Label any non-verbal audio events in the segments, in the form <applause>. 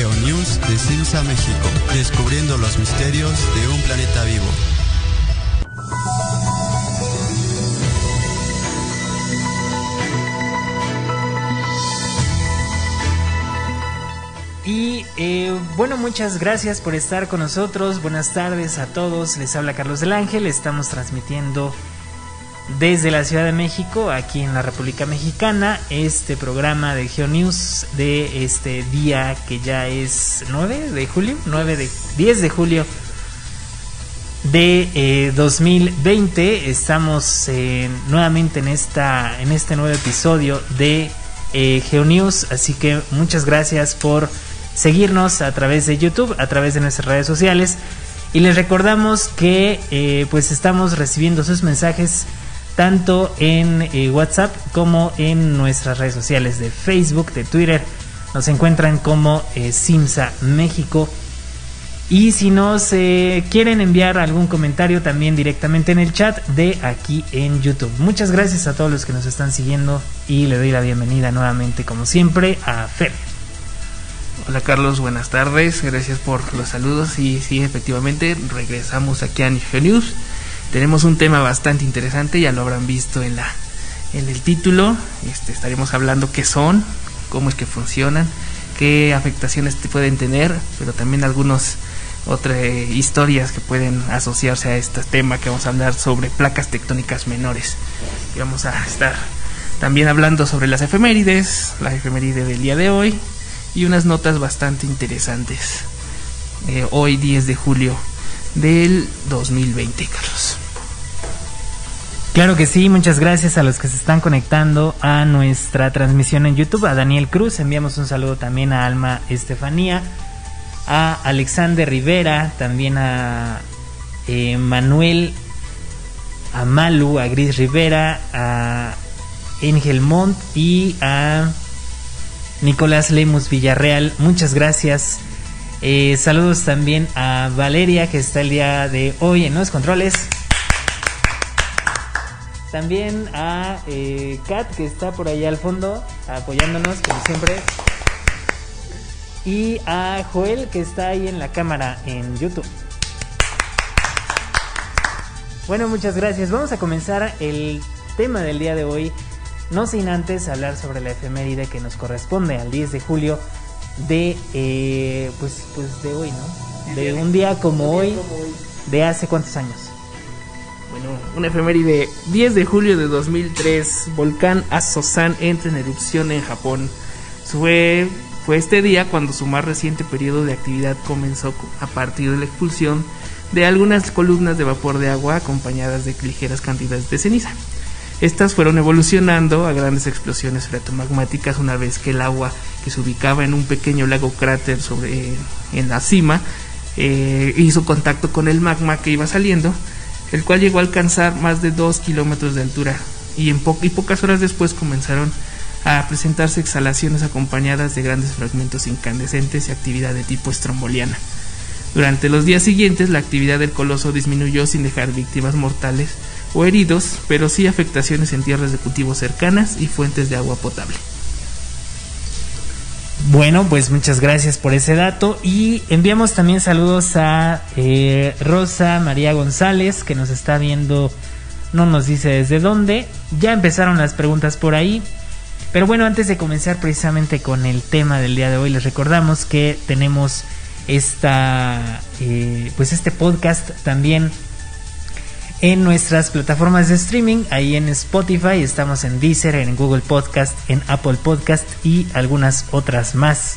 GeoNews de Simsa México, descubriendo los misterios de un planeta vivo. Y eh, bueno, muchas gracias por estar con nosotros. Buenas tardes a todos. Les habla Carlos del Ángel. Estamos transmitiendo desde la Ciudad de México, aquí en la República Mexicana, este programa de GeoNews de este día que ya es 9 de julio, 9 de 10 de julio de 2020. Eh, Estamos eh, nuevamente en esta en este nuevo episodio de eh, GeoNews, así que muchas gracias por seguirnos a través de YouTube, a través de nuestras redes sociales. Y les recordamos que eh, pues estamos recibiendo sus mensajes tanto en eh, WhatsApp como en nuestras redes sociales de Facebook, de Twitter. Nos encuentran como eh, Simsa México. Y si nos quieren enviar algún comentario también directamente en el chat de aquí en YouTube. Muchas gracias a todos los que nos están siguiendo y le doy la bienvenida nuevamente como siempre a Fer. Hola Carlos, buenas tardes, gracias por los saludos y sí, efectivamente regresamos aquí a News. Tenemos un tema bastante interesante, ya lo habrán visto en la en el título. Este, estaremos hablando qué son, cómo es que funcionan, qué afectaciones pueden tener, pero también algunas otras eh, historias que pueden asociarse a este tema que vamos a hablar sobre placas tectónicas menores. Y vamos a estar también hablando sobre las efemérides, la efeméride del día de hoy y unas notas bastante interesantes. Eh, hoy 10 de julio del 2020, Carlos. Claro que sí, muchas gracias a los que se están conectando a nuestra transmisión en YouTube, a Daniel Cruz, enviamos un saludo también a Alma Estefanía, a Alexander Rivera, también a eh, Manuel, a Malu, a Gris Rivera, a Ángel Montt y a Nicolás Lemus Villarreal, muchas gracias. Eh, saludos también a Valeria que está el día de hoy en los controles. También a eh, Kat que está por allá al fondo apoyándonos como siempre. Y a Joel que está ahí en la cámara en YouTube. Bueno, muchas gracias. Vamos a comenzar el tema del día de hoy no sin antes hablar sobre la efeméride que nos corresponde al 10 de julio de, eh, pues, pues de hoy, ¿no? De un día como hoy, de hace cuántos años. Bueno, una efeméride 10 de julio de 2003, volcán Asosan entra en erupción en Japón. Fue, fue este día cuando su más reciente periodo de actividad comenzó a partir de la expulsión de algunas columnas de vapor de agua acompañadas de ligeras cantidades de ceniza. Estas fueron evolucionando a grandes explosiones freatomagmáticas una vez que el agua que se ubicaba en un pequeño lago cráter sobre, en la cima eh, hizo contacto con el magma que iba saliendo, el cual llegó a alcanzar más de 2 kilómetros de altura y, en pocas horas después comenzaron a presentarse exhalaciones acompañadas de grandes fragmentos incandescentes y actividad de tipo estromboliana. Durante los días siguientes la actividad del coloso disminuyó sin dejar víctimas mortales o heridos, pero sí afectaciones en tierras de cultivo cercanas y fuentes de agua potable. Bueno, pues muchas gracias por ese dato. Y enviamos también saludos a eh, Rosa María González que nos está viendo, no nos dice desde dónde, ya empezaron las preguntas por ahí, pero bueno, antes de comenzar precisamente con el tema del día de hoy, les recordamos que tenemos esta, eh, pues este podcast también en nuestras plataformas de streaming, ahí en Spotify, estamos en Deezer, en Google Podcast, en Apple Podcast y algunas otras más.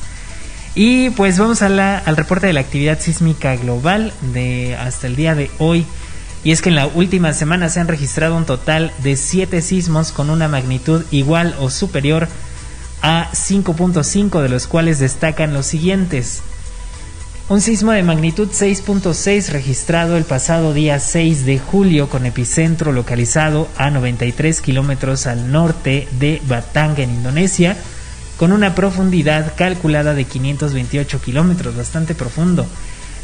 Y pues vamos al reporte de la actividad sísmica global de hasta el día de hoy. Y es que en la última semana se han registrado un total de 7 sismos con una magnitud igual o superior a 5.5 de los cuales destacan los siguientes. Un sismo de magnitud 6.6 registrado el pasado día 6 de julio con epicentro localizado a 93 kilómetros al norte de Batang en Indonesia con una profundidad calculada de 528 kilómetros, bastante profundo.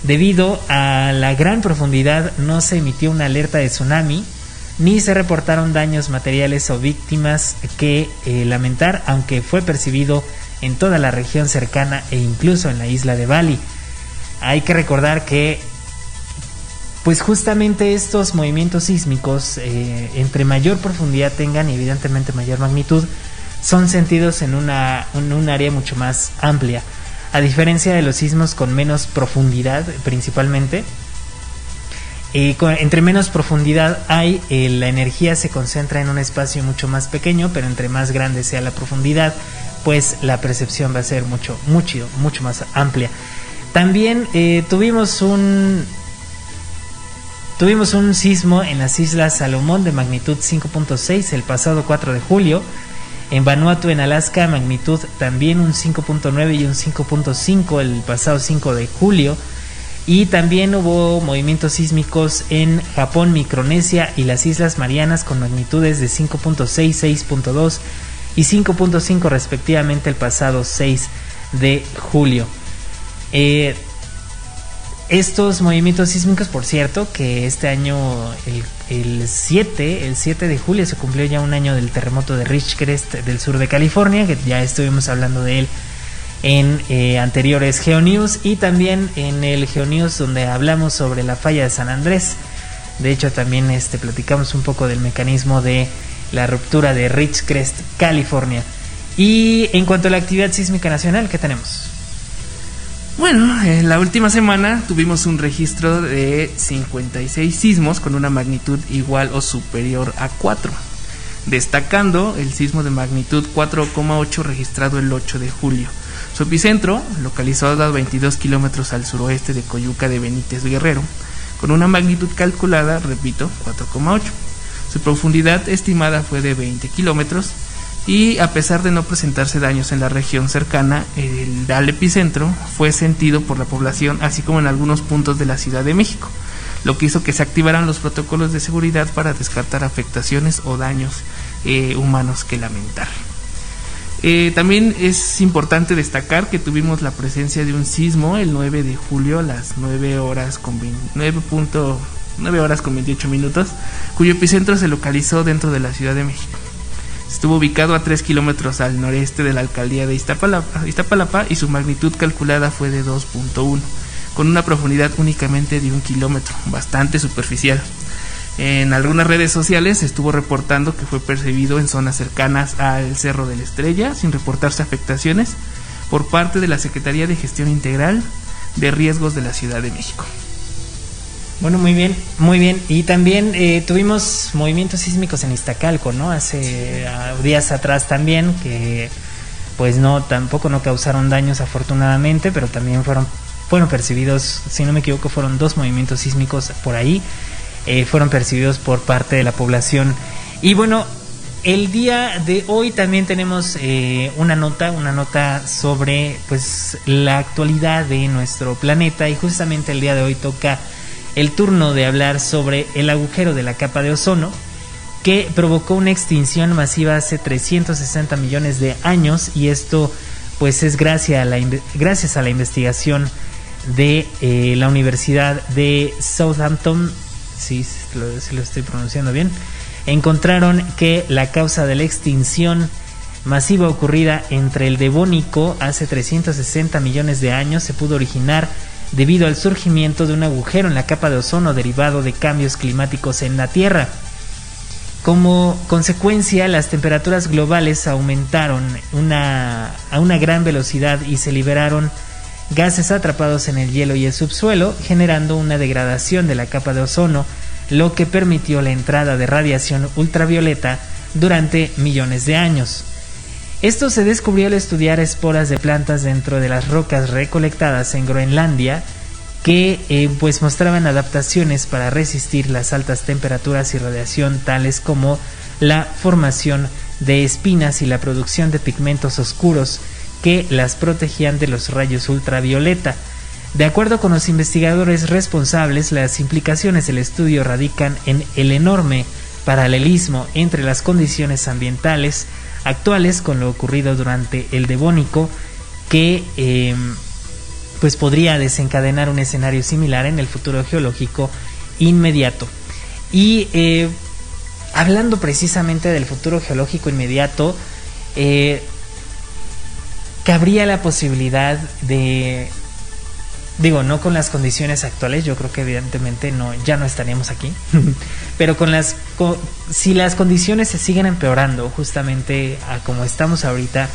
Debido a la gran profundidad no se emitió una alerta de tsunami ni se reportaron daños materiales o víctimas que eh, lamentar, aunque fue percibido en toda la región cercana e incluso en la isla de Bali. Hay que recordar que pues justamente estos movimientos sísmicos, eh, entre mayor profundidad tengan y evidentemente mayor magnitud, son sentidos en, una, un área mucho más amplia. A diferencia de los sismos con menos profundidad principalmente, eh, entre menos profundidad hay, eh, la energía se concentra en un espacio mucho más pequeño, pero entre más grande sea la profundidad, pues la percepción va a ser mucho, mucho, mucho más amplia. También tuvimos un, Tuvimos un sismo en las Islas Salomón de magnitud 5.6 el pasado 4 de julio. En Vanuatu, en Alaska, magnitud también un 5.9 y un 5.5 el pasado 5 de julio. Y también hubo movimientos sísmicos en Japón, Micronesia y las Islas Marianas con magnitudes de 5.6, 6.2 y 5.5 respectivamente el pasado 6 de julio. Eh, estos movimientos sísmicos, por cierto, que este año, el, 7, el 7 de julio se cumplió ya un año del terremoto de Ridgecrest del sur de California, que ya estuvimos hablando de él en eh, anteriores GeoNews y también en el GeoNews donde hablamos sobre la falla de San Andrés. De hecho, también este, platicamos un poco del mecanismo de la ruptura de Ridgecrest, California. Y en cuanto a la actividad sísmica nacional, ¿qué tenemos? Bueno, en la última semana tuvimos un registro de 56 sismos con una magnitud igual o superior a 4, destacando el sismo de magnitud 4,8 registrado el 8 de julio. Su epicentro, localizado a 22 kilómetros al suroeste de Coyuca de Benítez Guerrero, con una magnitud calculada, repito, 4,8. Su profundidad estimada fue de 20 kilómetros y a pesar de no presentarse daños en la región cercana, el al epicentro fue sentido por la población, así como en algunos puntos de la Ciudad de México, lo que hizo que se activaran los protocolos de seguridad para descartar afectaciones o daños eh, humanos que lamentar. Eh, también es importante destacar que tuvimos la presencia de un sismo el 9 de julio a las 9 horas con 9 horas con 28 minutos, cuyo epicentro se localizó dentro de la Ciudad de México. Estuvo ubicado a 3 kilómetros al noreste de la alcaldía de Iztapalapa, y su magnitud calculada fue de 2.1, con una profundidad únicamente de un kilómetro, bastante superficial. En algunas redes sociales se estuvo reportando que fue percibido en zonas cercanas al Cerro de la Estrella, sin reportarse afectaciones, por parte de la Secretaría de Gestión Integral de Riesgos de la Ciudad de México. Bueno, muy bien, muy bien. Y también eh, tuvimos movimientos sísmicos en Iztacalco, ¿no? Hace ah, días atrás también, que pues no, tampoco no causaron daños afortunadamente, pero también fueron, fueron percibidos, si no me equivoco, fueron dos movimientos sísmicos por ahí, eh, fueron percibidos por parte de la población. Y bueno, el día de hoy también tenemos eh, una nota, una nota sobre pues la actualidad de nuestro planeta y justamente el día de hoy toca el turno de hablar sobre el agujero de la capa de ozono que provocó una extinción masiva hace 360 millones de años y esto pues es gracias a la, gracias a la investigación de eh, la Universidad de Southampton, si lo, lo estoy pronunciando bien, encontraron que la causa de la extinción masiva ocurrida entre el Devónico hace 360 millones de años se pudo originar debido al surgimiento de un agujero en la capa de ozono derivado de cambios climáticos en la Tierra. Como consecuencia, las temperaturas globales aumentaron a una gran velocidad y se liberaron gases atrapados en el hielo y el subsuelo, generando una degradación de la capa de ozono, lo que permitió la entrada de radiación ultravioleta durante millones de años. Esto se descubrió al estudiar esporas de plantas dentro de las rocas recolectadas en Groenlandia que eh, pues mostraban adaptaciones para resistir las altas temperaturas y radiación tales como la formación de espinas y la producción de pigmentos oscuros que las protegían de los rayos ultravioleta. De acuerdo con los investigadores responsables, las implicaciones del estudio radican en el enorme paralelismo entre las condiciones ambientales actuales con lo ocurrido durante el Devónico que eh, pues podría desencadenar un escenario similar en el futuro geológico inmediato. Y eh, hablando precisamente del futuro geológico inmediato, eh, cabría la posibilidad de digo, no con las condiciones actuales, yo creo que evidentemente no, ya no estaríamos aquí, <laughs> pero con las, si las condiciones se siguen empeorando justamente a como estamos ahorita,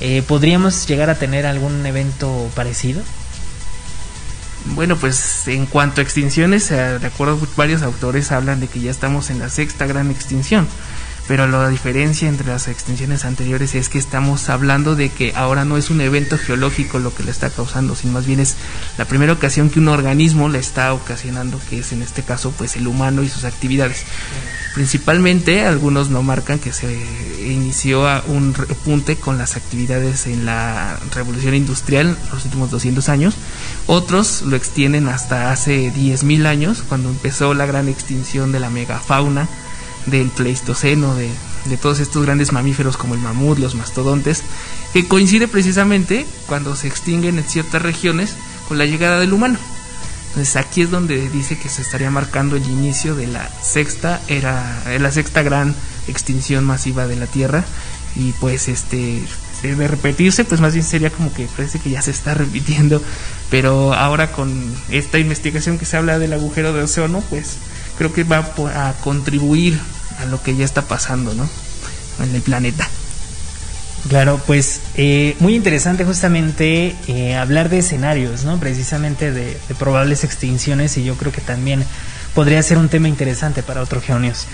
eh, ¿podríamos llegar a tener algún evento parecido? Bueno, pues en cuanto a extinciones, eh, de acuerdo varios autores hablan de que ya estamos en la sexta gran extinción pero la diferencia entre las extinciones anteriores es que estamos hablando de que ahora no es un evento geológico lo que le está causando, sino más bien es la primera ocasión que un organismo le está ocasionando, que es en este caso pues el humano y sus actividades. Principalmente algunos no marcan que se inició un repunte con las actividades en la revolución industrial los últimos 200 años, otros lo extienden hasta hace 10.000 años cuando empezó la gran extinción de la megafauna del Pleistoceno, de, todos estos grandes mamíferos como el mamut, los mastodontes, que coincide precisamente cuando se extinguen en ciertas regiones con la llegada del humano. Entonces aquí es donde dice que se estaría marcando el inicio de la sexta era la sexta gran extinción masiva de la Tierra y pues este de repetirse pues más bien sería como que parece que ya se está repitiendo pero ahora con esta investigación que se habla del agujero de océano pues creo que va a contribuir a lo que ya está pasando, ¿no? En el planeta. Claro, pues eh, muy interesante justamente eh, hablar de escenarios, ¿no? Precisamente de, probables extinciones y yo creo que también podría ser un tema interesante para otro Geonios.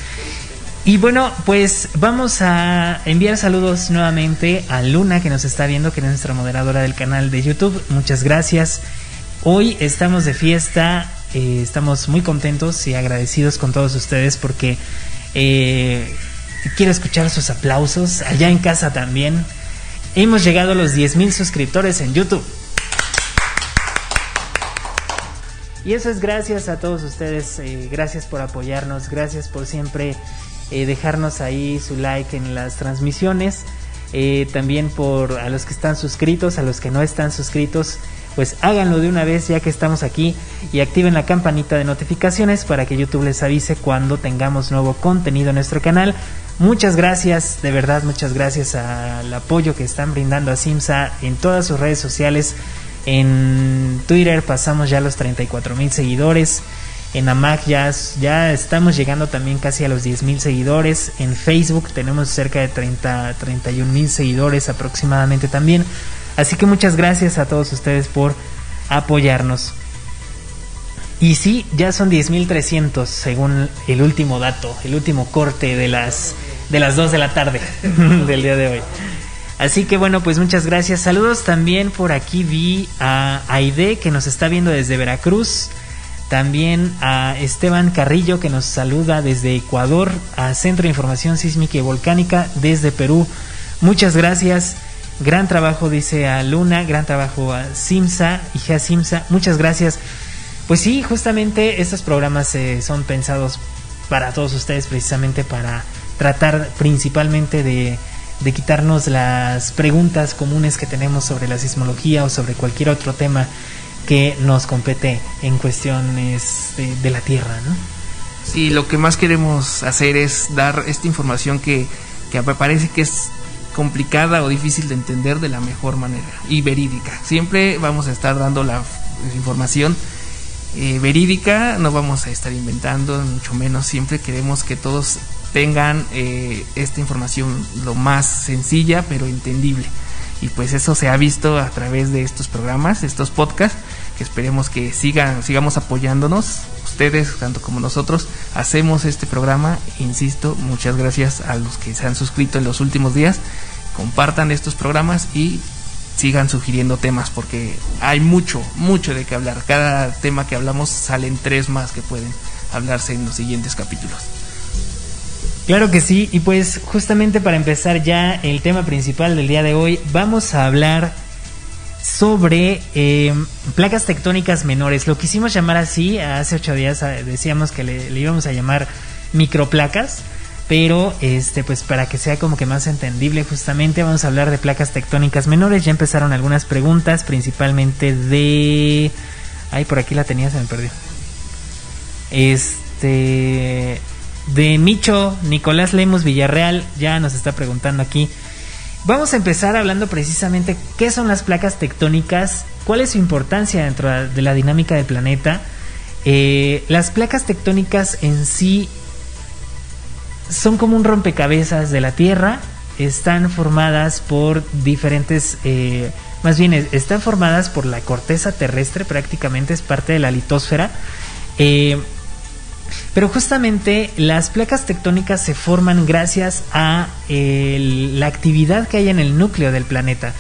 Y bueno, pues vamos a enviar saludos nuevamente a Luna que nos está viendo, que es nuestra moderadora del canal de YouTube. Muchas gracias. Hoy estamos de fiesta, eh, estamos muy contentos y agradecidos con todos ustedes porque eh, quiero escuchar sus aplausos allá en casa también. Hemos llegado a los 10.000 suscriptores en YouTube. Y eso es gracias a todos ustedes, eh, gracias por apoyarnos, gracias por siempre eh, dejarnos ahí su like en las transmisiones, también por a los que están suscritos, a los que no están suscritos, pues háganlo de una vez ya que estamos aquí y activen la campanita de notificaciones para que YouTube les avise cuando tengamos nuevo contenido en nuestro canal. Muchas gracias, de verdad muchas gracias al apoyo que están brindando a Simsa en todas sus redes sociales. En Twitter pasamos ya los 34 mil seguidores. En Amac ya, ya estamos llegando también casi a los 10 mil seguidores. En Facebook tenemos cerca de 30, 31 mil seguidores aproximadamente también. Así que muchas gracias a todos ustedes por apoyarnos. Y sí, ya son 10.300 según el último dato, el último corte de las, de las 2 de la tarde <laughs> del día de hoy. Así que bueno, pues muchas gracias. Saludos también por aquí vi a Aide que nos está viendo desde Veracruz. También a Esteban Carrillo que nos saluda desde Ecuador. A Centro de Información Sísmica y Volcánica desde Perú. Muchas gracias. Gran trabajo, dice a Luna, gran trabajo a Simsa, y a Simsa, muchas gracias. Pues sí, justamente estos programas eh, son pensados para todos ustedes, precisamente para tratar principalmente de, de quitarnos las preguntas comunes que tenemos sobre la sismología o sobre cualquier otro tema que nos compete en cuestiones de, de la Tierra, ¿no? Sí, lo que más queremos hacer es dar esta información que, que parece que es complicada o difícil de entender de la mejor manera y verídica. Siempre vamos a estar dando la información eh, verídica, no vamos a estar inventando, mucho menos. Siempre queremos que todos tengan eh, esta información lo más sencilla pero entendible. Y pues eso se ha visto a través de estos programas, estos podcasts, esperemos que sigan, sigamos apoyándonos. Ustedes, tanto como nosotros, hacemos este programa. Insisto, muchas gracias a los que se han suscrito en los últimos días compartan estos programas y sigan sugiriendo temas porque hay mucho, mucho de qué hablar. Cada tema que hablamos salen tres más que pueden hablarse en los siguientes capítulos. Claro que sí, y pues justamente para empezar ya el tema principal del día de hoy, vamos a hablar sobre eh, placas tectónicas menores. Lo quisimos llamar así, hace ocho días eh, decíamos que le, le íbamos a llamar microplacas pero este pues para que sea como que más entendible justamente vamos a hablar de placas tectónicas menores ya empezaron algunas preguntas principalmente de ay por aquí la tenía se me perdió este de Micho Nicolás Lemos Villarreal ya nos está preguntando aquí Vamos a empezar hablando precisamente qué son las placas tectónicas, cuál es su importancia dentro de la dinámica del planeta. Eh, las placas tectónicas en sí son como un rompecabezas de la Tierra, están formadas por diferentes, eh, más bien están formadas por la corteza terrestre, prácticamente es parte de la litosfera. Eh, pero justamente las placas tectónicas se forman gracias a la actividad que hay en el núcleo del planeta.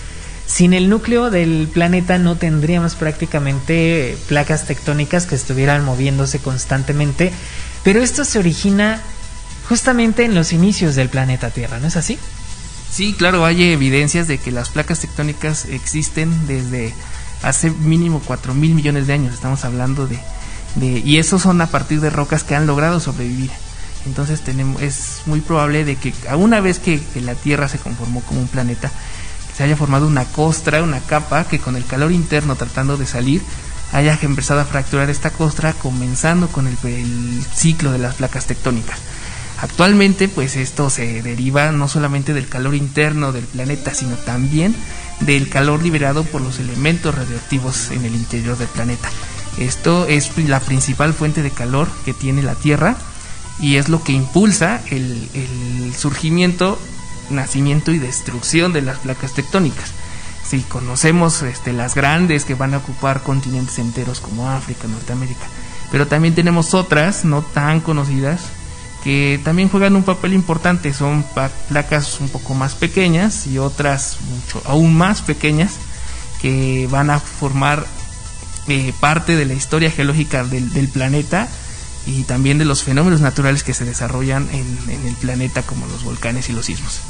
Sin el núcleo del planeta no tendríamos prácticamente placas tectónicas que estuvieran moviéndose constantemente, pero esto se origina justamente en los inicios del planeta Tierra, ¿no es así? Sí, claro, hay evidencias de que las placas tectónicas existen desde hace mínimo 4 mil millones de años, estamos hablando de y esos son a partir de rocas que han logrado sobrevivir. Entonces tenemos, es muy probable de que una vez que, la Tierra se conformó como un planeta, se haya formado una costra, una capa que con el calor interno tratando de salir haya empezado a fracturar esta costra comenzando con el, el ciclo de las placas tectónicas. Actualmente pues esto se deriva no solamente del calor interno del planeta, sino también del calor liberado por los elementos radioactivos en el interior del planeta. Esto es la principal fuente de calor que tiene la Tierra y es lo que impulsa el, surgimiento, nacimiento y destrucción de las placas tectónicas. Si conocemos este, las grandes que van a ocupar continentes enteros como África, Norteamérica, pero también tenemos otras no tan conocidas que también juegan un papel importante. Son placas un poco más pequeñas y otras mucho aún más pequeñas que van a formar eh, parte de la historia geológica del, planeta y también de los fenómenos naturales que se desarrollan en, el planeta como los volcanes y los sismos.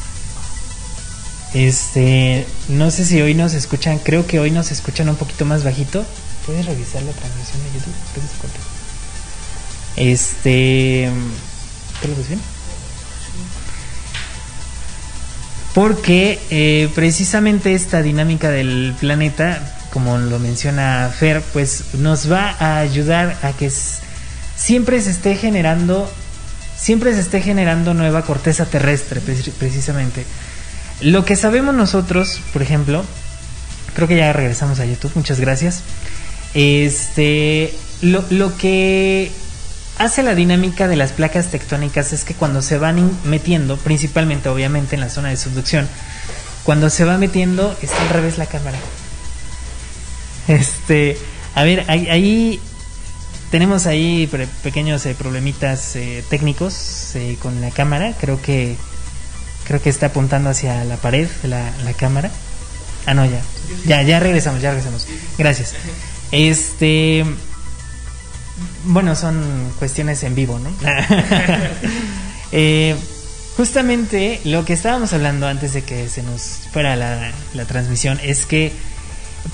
Este, no sé si hoy nos escuchan, creo que hoy nos escuchan un poquito más bajito. ¿Puedes revisar la transmisión de YouTube? Este, ¿te lo ves bien? Porque eh, precisamente esta dinámica del planeta como lo menciona Fer, pues nos va a ayudar a que siempre se esté generando, siempre se esté generando nueva corteza terrestre, precisamente. Lo que sabemos nosotros, por ejemplo, creo que ya regresamos a YouTube, muchas gracias. Este, lo, lo que hace la dinámica de las placas tectónicas es que cuando se van metiendo, principalmente obviamente en la zona de subducción, cuando se va metiendo, está al revés la cámara. Este, a ver, ahí, tenemos ahí pequeños eh, problemitas eh, técnicos eh, con la cámara. Creo que creo que está apuntando hacia la pared la, la cámara. Ah, no, ya. Ya, ya regresamos, ya regresamos. Gracias. Este. Bueno, son cuestiones en vivo, ¿no? <laughs> justamente lo que estábamos hablando antes de que se nos fuera la, la transmisión es que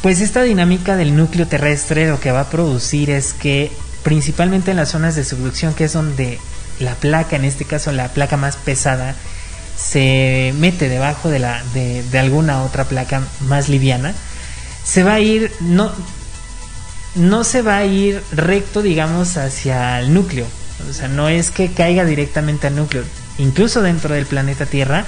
pues esta dinámica del núcleo terrestre lo que va a producir es que principalmente en las zonas de subducción, que es donde la placa, en este caso la placa más pesada, se mete debajo de, la, de, alguna otra placa más liviana, se va a ir, no, no se va a ir recto, digamos, hacia el núcleo. O sea, no es que caiga directamente al núcleo. Incluso dentro del planeta Tierra,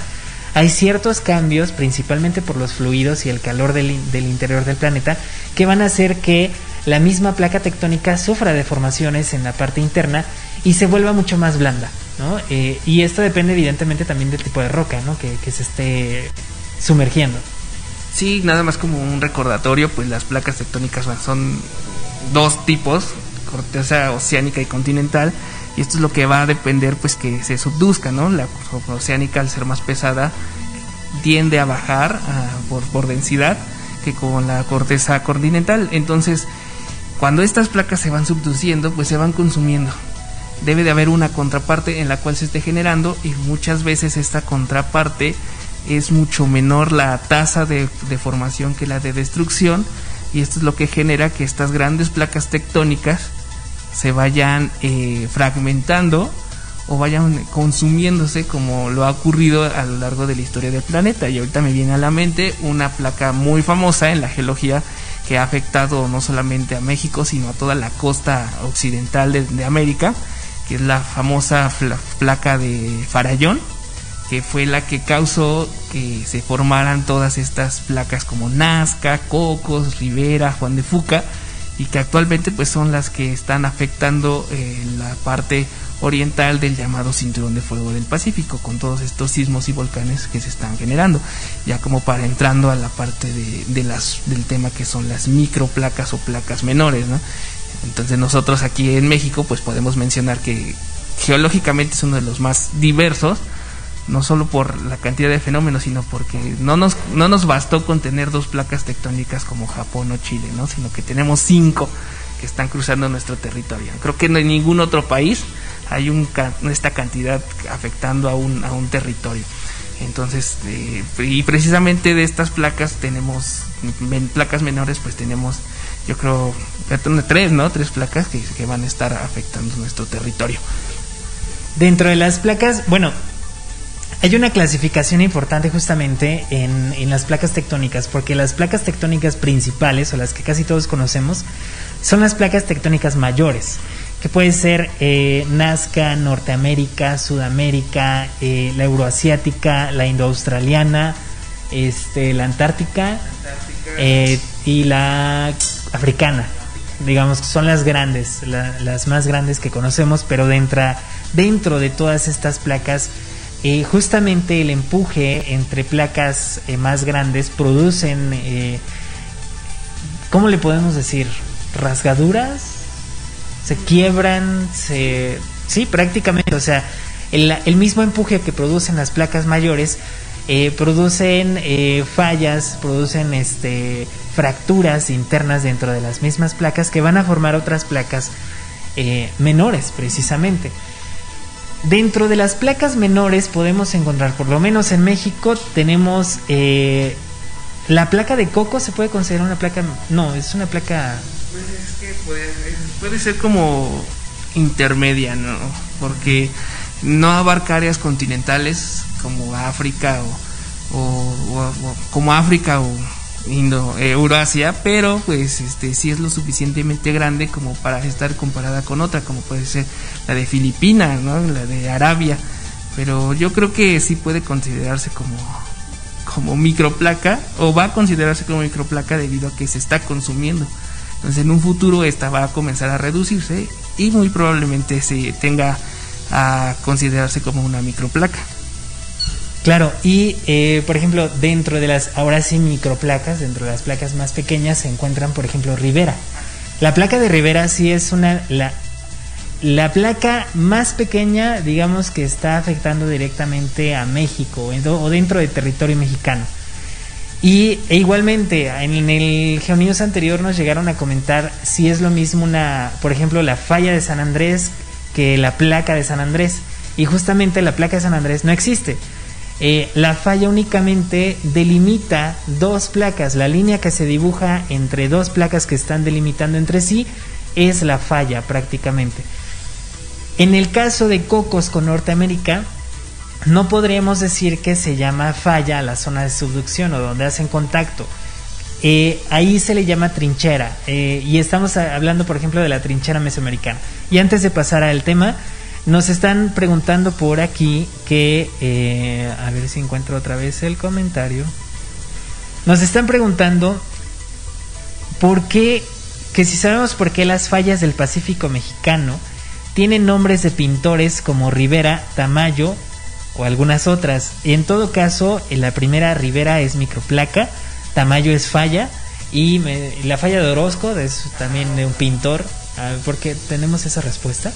hay ciertos cambios, principalmente por los fluidos y el calor del, interior del planeta, que van a hacer que la misma placa tectónica sufra deformaciones en la parte interna y se vuelva mucho más blanda. ¿no? Eh, y esto depende evidentemente también del tipo de roca ¿no? que, que se esté sumergiendo. Sí, nada más como un recordatorio, pues las placas tectónicas son dos tipos, corteza oceánica y continental, y esto es lo que va a depender pues que se subduzca, ¿no? La oceánica al ser más pesada tiende a bajar por, densidad que con la corteza continental. Entonces, cuando estas placas se van subduciendo, pues se van consumiendo. Debe de haber una contraparte en la cual se esté generando y muchas veces esta contraparte es mucho menor la tasa de, de formación que la de destrucción y esto es lo que genera que estas grandes placas tectónicas se vayan eh, fragmentando o vayan consumiéndose como lo ha ocurrido a lo largo de la historia del planeta. Y ahorita me viene a la mente una placa muy famosa en la geología que ha afectado no solamente a México, sino a toda la costa occidental de, América, que es la famosa placa de Farallón, que fue la que causó que se formaran todas estas placas como Nazca, Cocos, Rivera, Juan de Fuca y que actualmente pues son las que están afectando eh, la parte oriental del llamado cinturón de fuego del Pacífico con todos estos sismos y volcanes que se están generando ya como para entrando a la parte de, de las del tema que son las microplacas o placas menores ¿no? entonces nosotros aquí en México pues podemos mencionar que geológicamente es uno de los más diversos no solo por la cantidad de fenómenos, sino porque no nos, no nos bastó con tener dos placas tectónicas como Japón o Chile, ¿no? sino que tenemos cinco que están cruzando nuestro territorio. Creo que en ningún otro país hay un, esta cantidad afectando a un, a un territorio. Entonces, eh, y precisamente de estas placas tenemos, placas menores, pues tenemos, yo creo, tres, ¿no? Tres placas que, que van a estar afectando nuestro territorio. Dentro de las placas, bueno, hay una clasificación importante justamente en, en, las placas tectónicas, porque las placas tectónicas principales, o las que casi todos conocemos, son las placas tectónicas mayores, que puede ser eh, Nazca, Norteamérica, Sudamérica, eh, la euroasiática, la indoaustraliana, este, la antártica, eh, y la africana. Digamos que son las grandes, la, las más grandes que conocemos, pero dentro, dentro de todas estas placas eh, justamente el empuje entre placas eh, más grandes producen, eh, ¿cómo le podemos decir? Rasgaduras, se quiebran, se... Sí, prácticamente, o sea, el, el mismo empuje que producen las placas mayores eh, producen eh, fallas, producen este, fracturas internas dentro de las mismas placas que van a formar otras placas menores precisamente. Dentro de las placas menores podemos encontrar, por lo menos en México, tenemos eh, la placa de coco, se puede considerar una placa, no, es una placa... Pues es que puede, puede ser como intermedia, ¿no? Porque no abarca áreas continentales como África o, o, como África o Indo, eh, Eurasia, pero pues este sí es lo suficientemente grande como para estar comparada con otra, como puede ser la de Filipinas, ¿no? la de Arabia, pero yo creo que sí puede considerarse como como microplaca o va a considerarse como microplaca debido a que se está consumiendo. Entonces en un futuro esta va a comenzar a reducirse y muy probablemente se tenga a considerarse como una microplaca. Claro, y eh, por ejemplo, dentro de las, ahora sí, microplacas, dentro de las placas más pequeñas se encuentran, por ejemplo, Rivera. La placa de Rivera sí es una, la, la placa más pequeña, digamos, que está afectando directamente a México o dentro del territorio mexicano. Y e igualmente, en el Geonews anterior nos llegaron a comentar si es lo mismo una, por ejemplo, la falla de San Andrés que la placa de San Andrés. Y justamente la placa de San Andrés no existe. Eh, la falla únicamente delimita dos placas. La línea que se dibuja entre dos placas que están delimitando entre sí es la falla prácticamente. En el caso de Cocos con Norteamérica, no podríamos decir que se llama falla a la zona de subducción o donde hacen contacto. Eh, ahí se le llama trinchera eh, y estamos hablando por ejemplo de la trinchera mesoamericana. Y antes de pasar al tema, nos están preguntando por aquí que, eh, a ver si encuentro otra vez el comentario. Nos están preguntando por qué, que si sabemos por qué las fallas del Pacífico mexicano tienen nombres de pintores como Rivera, Tamayo o algunas otras. En todo caso, en la primera Rivera es microplaca, Tamayo es falla y me, la falla de Orozco es también de un pintor. ¿Por qué tenemos esa respuesta?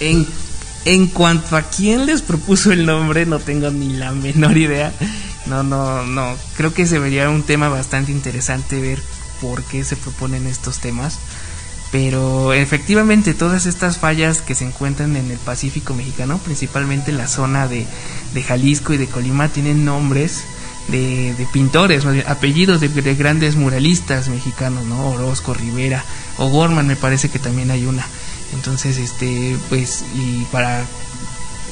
En, cuanto a quién les propuso el nombre, no tengo ni la menor idea. No, no, no. Creo que se vería un tema bastante interesante ver por qué se proponen estos temas. Pero efectivamente todas estas fallas que se encuentran en el Pacífico mexicano, principalmente en la zona de, Jalisco y de Colima, tienen nombres de, de pintores, apellidos de, de, grandes muralistas mexicanos, ¿no? Orozco, Rivera, o Gorman me parece que también hay una. Entonces, este, pues, y para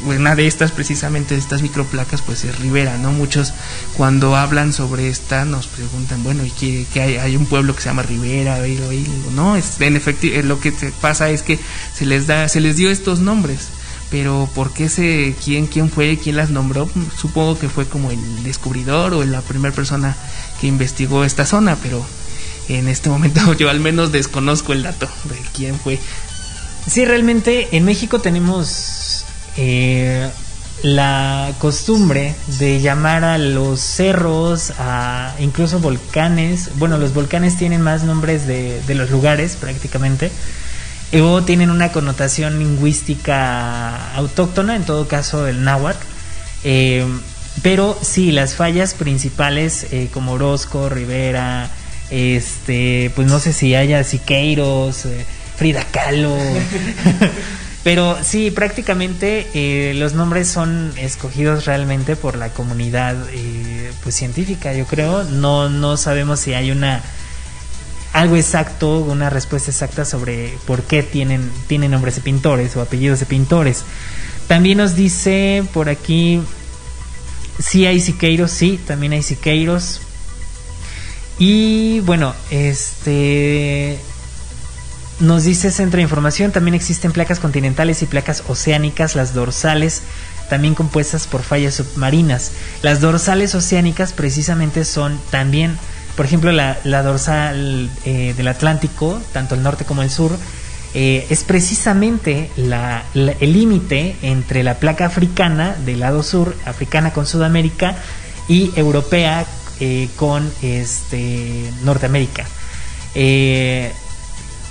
una de estas, precisamente de estas microplacas, pues es Rivera, ¿no? Muchos cuando hablan sobre esta nos preguntan, bueno, ¿y qué, qué hay? Hay un pueblo que se llama Rivera, y digo, no, es, en efecto, lo que pasa es que se les da, se les dio estos nombres pero ¿por qué se, quién, quién fue, quién las nombró? Supongo que fue como el descubridor o la primera persona que investigó esta zona, pero en este momento <laughs> yo al menos desconozco el dato de quién fue. Sí, realmente en México tenemos eh, la costumbre de llamar a los cerros, a incluso volcanes. Bueno, los volcanes tienen más nombres de, los lugares prácticamente. O tienen una connotación lingüística autóctona, en todo caso el náhuatl. Eh, pero sí, las fallas principales eh, como Orozco, Rivera, este, pues no sé si haya Siqueiros, Frida Kahlo. <laughs> Pero sí, prácticamente eh, los nombres son escogidos realmente por la comunidad eh, pues científica, yo creo. No, no sabemos si hay una algo exacto, una respuesta exacta sobre por qué tienen, tienen nombres de pintores o apellidos de pintores. También nos dice por aquí si hay Siqueiros, sí, también hay Siqueiros. Y bueno, este nos dice Centro de Información, también existen placas continentales y placas oceánicas, las dorsales, también compuestas por fallas submarinas. Las dorsales oceánicas precisamente son también, por ejemplo, la, la dorsal eh, del Atlántico, tanto el norte como el sur, eh, es precisamente la, el límite entre la placa africana del lado sur, africana con Sudamérica, y europea eh, con este, Norteamérica. Eh,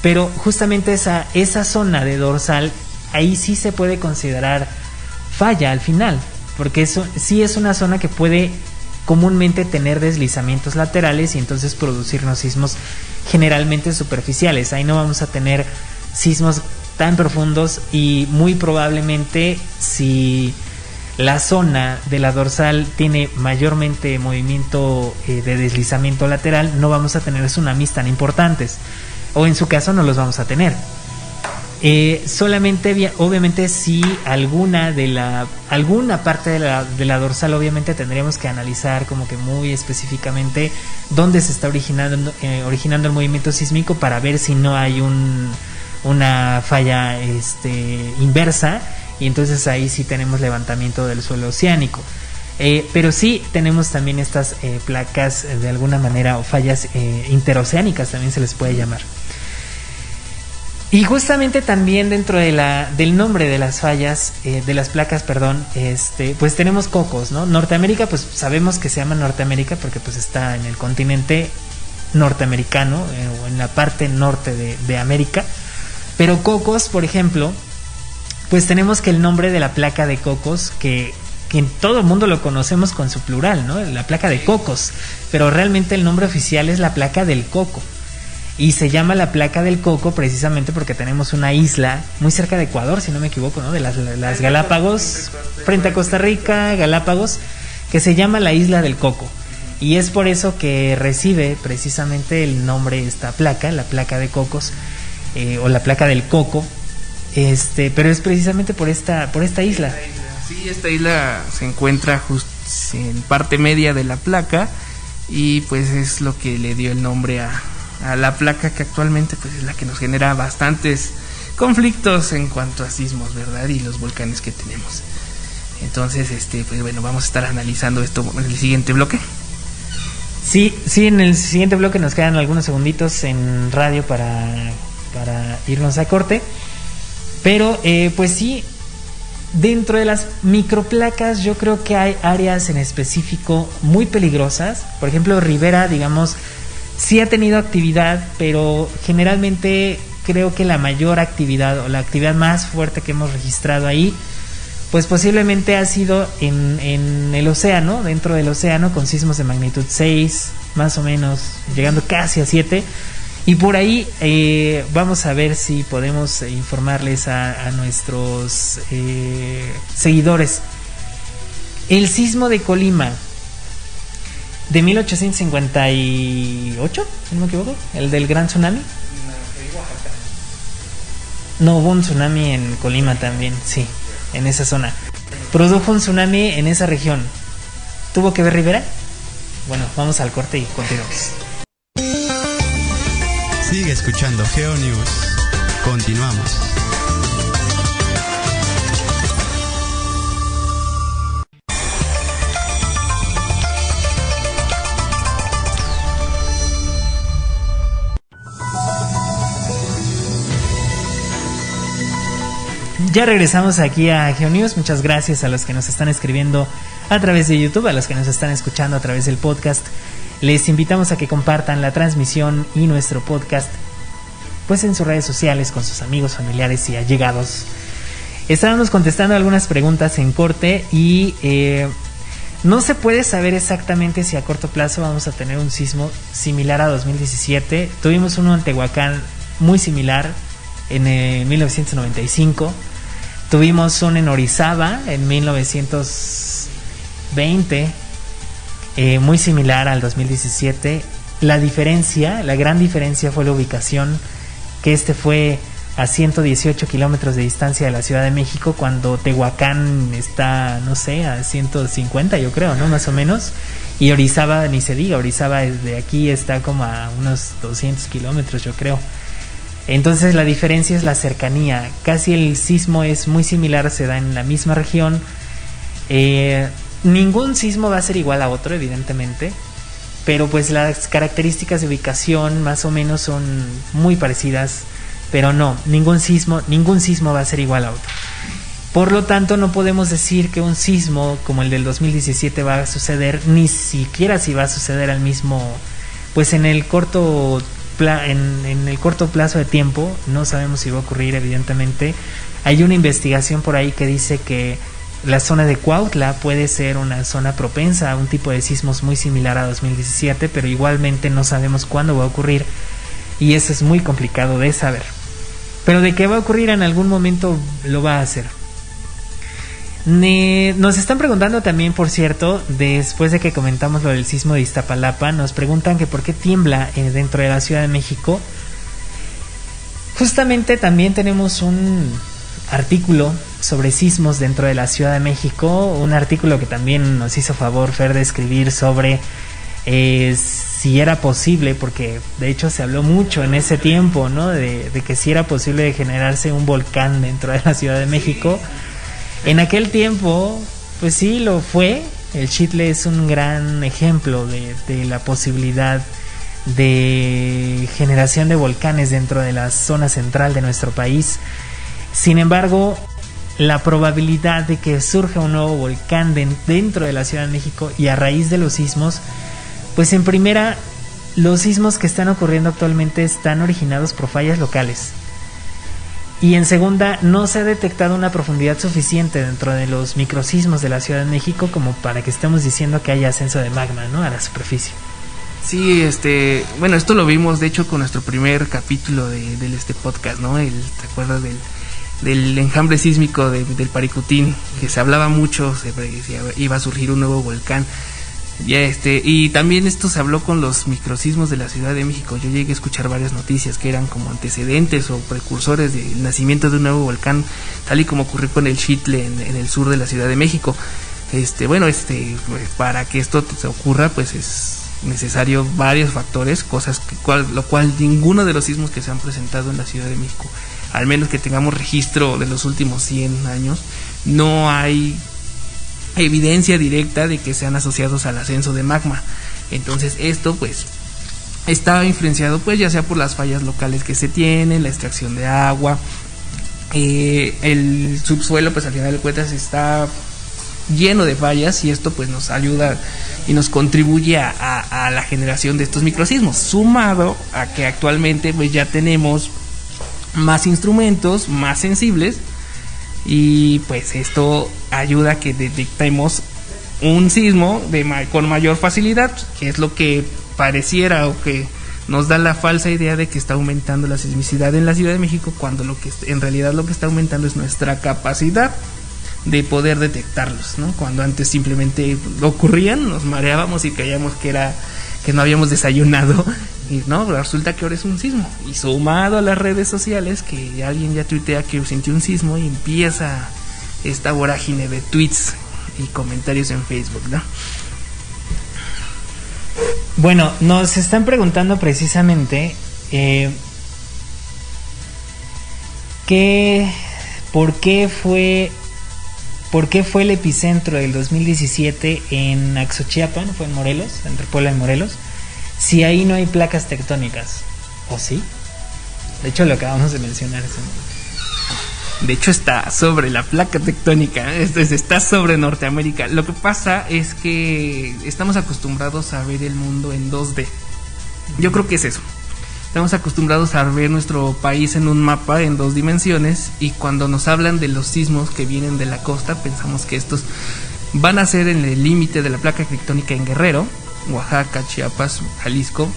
pero justamente esa, esa zona de dorsal, ahí sí se puede considerar falla al final, porque eso sí es una zona que puede comúnmente tener deslizamientos laterales y entonces producirnos sismos generalmente superficiales. Ahí no vamos a tener sismos tan profundos y muy probablemente si la zona de la dorsal tiene mayormente movimiento eh, de deslizamiento lateral, no vamos a tener tsunamis tan importantes o en su caso no los vamos a tener. Eh, solamente, obviamente, si alguna de la alguna parte de la, de la, dorsal, obviamente tendríamos que analizar como que muy específicamente dónde se está originando eh, originando el movimiento sísmico para ver si no hay un, una falla este, inversa y entonces ahí sí tenemos levantamiento del suelo oceánico. Eh, pero sí tenemos también estas eh, placas de alguna manera o fallas interoceánicas también se les puede llamar. Y justamente también dentro de la, del nombre de las fallas, eh, de las placas, perdón, este, pues tenemos cocos, ¿no? Norteamérica, pues sabemos que se llama Norteamérica porque pues está en el continente norteamericano eh, o en la parte norte de, de, América. Pero Cocos, por ejemplo, pues tenemos que el nombre de la placa de Cocos, que, que en todo el mundo lo conocemos con su plural, ¿no? La placa de Cocos, pero realmente el nombre oficial es la placa del Coco y se llama la placa del coco precisamente porque tenemos una isla muy cerca de Ecuador, si no me equivoco, ¿no? De las, Galápagos, frente a Costa Rica, Galápagos, que se llama la isla del coco. Y es por eso que recibe precisamente el nombre esta placa, la placa de cocos, eh, o la placa del coco, este, pero es precisamente por esta, por esta isla. Sí, esta isla se encuentra justo en parte media de la placa y pues es lo que le dio el nombre a, a la placa que actualmente pues es la que nos genera bastantes conflictos en cuanto a sismos, ¿verdad? Y los volcanes que tenemos. Entonces, este, pues bueno, vamos a estar analizando esto en el siguiente bloque. Sí, sí, en el siguiente bloque nos quedan algunos segunditos en radio para, para irnos a corte. Pero, eh, pues sí, dentro de las microplacas yo creo que hay áreas en específico muy peligrosas. Por ejemplo, Rivera, digamos, sí ha tenido actividad, pero generalmente creo que la mayor actividad o la actividad más fuerte que hemos registrado ahí, pues posiblemente ha sido en, en el océano, dentro del océano, con sismos de magnitud 6, más o menos, llegando casi a 7. Y por ahí eh, vamos a ver si podemos informarles a, a nuestros eh, seguidores. El sismo de Colima, de 1858, si no me equivoco, el del gran tsunami. No, hubo un tsunami en Colima también, sí, en esa zona. Produjo un tsunami en esa región. ¿Tuvo que ver Rivera? Bueno, vamos al corte y continuamos. Sigue escuchando GeoNews. Continuamos. Ya regresamos aquí a GeoNews. Muchas gracias a los que nos están escribiendo a través de YouTube, a los que nos están escuchando a través del podcast. Les invitamos a que compartan la transmisión y nuestro podcast pues en sus redes sociales con sus amigos, familiares y allegados. Estábamos contestando algunas preguntas en corte y eh, no se puede saber exactamente si a corto plazo vamos a tener un sismo similar a 2017. Tuvimos uno en Tehuacán muy similar en 1995. Tuvimos uno en Orizaba en 1920, eh, muy similar al 2017. La diferencia, la gran diferencia fue la ubicación, que este fue a 118 kilómetros de distancia de la Ciudad de México, cuando Tehuacán está, no sé, a 150, yo creo, ¿no? Más o menos. Y Orizaba, ni se diga, Orizaba desde aquí está como a unos 200 kilómetros, yo creo. Entonces la diferencia es la cercanía. Casi el sismo es muy similar, se da en la misma región. Eh, ningún sismo va a ser igual a otro, evidentemente. Pero pues las características de ubicación más o menos son muy parecidas pero no, ningún sismo, ningún sismo va a ser igual a otro. Por lo tanto, no podemos decir que un sismo como el del 2017 va a suceder, ni siquiera si va a suceder al mismo, pues en el corto en, en, el corto plazo de tiempo, no sabemos si va a ocurrir, evidentemente. Hay una investigación por ahí que dice que la zona de Cuautla puede ser una zona propensa a un tipo de sismos muy similar a 2017, pero igualmente no sabemos cuándo va a ocurrir y eso es muy complicado de saber. Pero de qué va a ocurrir en algún momento lo va a hacer. Nos están preguntando también, por cierto, después de que comentamos lo del sismo de Iztapalapa, nos preguntan que por qué tiembla eh, dentro de la Ciudad de México. Justamente también tenemos un artículo sobre sismos dentro de la Ciudad de México, un artículo que también nos hizo favor Fer de escribir sobre eh, si era posible, porque de hecho se habló mucho en ese tiempo, ¿no? De, que si era posible generarse un volcán dentro de la Ciudad de México. En aquel tiempo, pues sí, lo fue. El Chitle es un gran ejemplo de, de la posibilidad de generación de volcanes dentro de la zona central de nuestro país. Sin embargo, la probabilidad de que surja un nuevo volcán dentro de la Ciudad de México y a raíz de los sismos pues en primera, los sismos que están ocurriendo actualmente están originados por fallas locales. Y en segunda, no se ha detectado una profundidad suficiente dentro de los microsismos de la Ciudad de México como para que estemos diciendo que haya ascenso de magma, ¿no? A la superficie. Sí, este, bueno, esto lo vimos de hecho con nuestro primer capítulo de, este podcast, ¿no? El, ¿Te acuerdas del, del enjambre sísmico del Paricutín? Que se hablaba mucho, se iba a surgir un nuevo volcán. Y, este, y también esto se habló con los microsismos de la Ciudad de México. Yo llegué a escuchar varias noticias que eran como antecedentes o precursores del nacimiento de un nuevo volcán, tal y como ocurrió con el Chitle en, el sur de la Ciudad de México. Este, bueno, este, pues, para que esto se ocurra, pues es necesario varios factores, cosas que, cual, lo cual ninguno de los sismos que se han presentado en la Ciudad de México, al menos que tengamos registro de los últimos 100 años, no hay evidencia directa de que sean asociados al ascenso de magma. Entonces esto pues está influenciado pues ya sea por las fallas locales que se tienen, la extracción de agua, eh, el subsuelo pues al final de cuentas está lleno de fallas y esto pues nos ayuda y nos contribuye a, la generación de estos microsismos, sumado a que actualmente pues ya tenemos más instrumentos más sensibles y pues esto ayuda a que detectemos un sismo de con mayor facilidad, que es lo que pareciera o que nos da la falsa idea de que está aumentando la sismicidad en la Ciudad de México cuando lo que en realidad lo que está aumentando es nuestra capacidad de poder detectarlos, ¿no? Cuando antes simplemente ocurrían, nos mareábamos y creíamos que era que no habíamos desayunado y no, resulta que ahora es un sismo. Y sumado a las redes sociales, que alguien ya tuitea que sintió un sismo y empieza esta vorágine de tweets y comentarios en Facebook, ¿no? Bueno, nos están preguntando precisamente eh, que, por qué fue por qué fue el epicentro del 2017 en Axochiapan, fue en Morelos, entre Puebla y Morelos, si ahí no hay placas tectónicas, ¿o sí? De hecho, lo acabamos de mencionar. De hecho está sobre la placa tectónica, está sobre Norteamérica. Lo que pasa es que estamos acostumbrados a ver el mundo en 2D. Yo creo que es eso. Estamos acostumbrados a ver nuestro país en un mapa en dos dimensiones y cuando nos hablan de los sismos que vienen de la costa pensamos que estos van a ser en el límite de la placa tectónica en Guerrero, Oaxaca, Chiapas, Jalisco,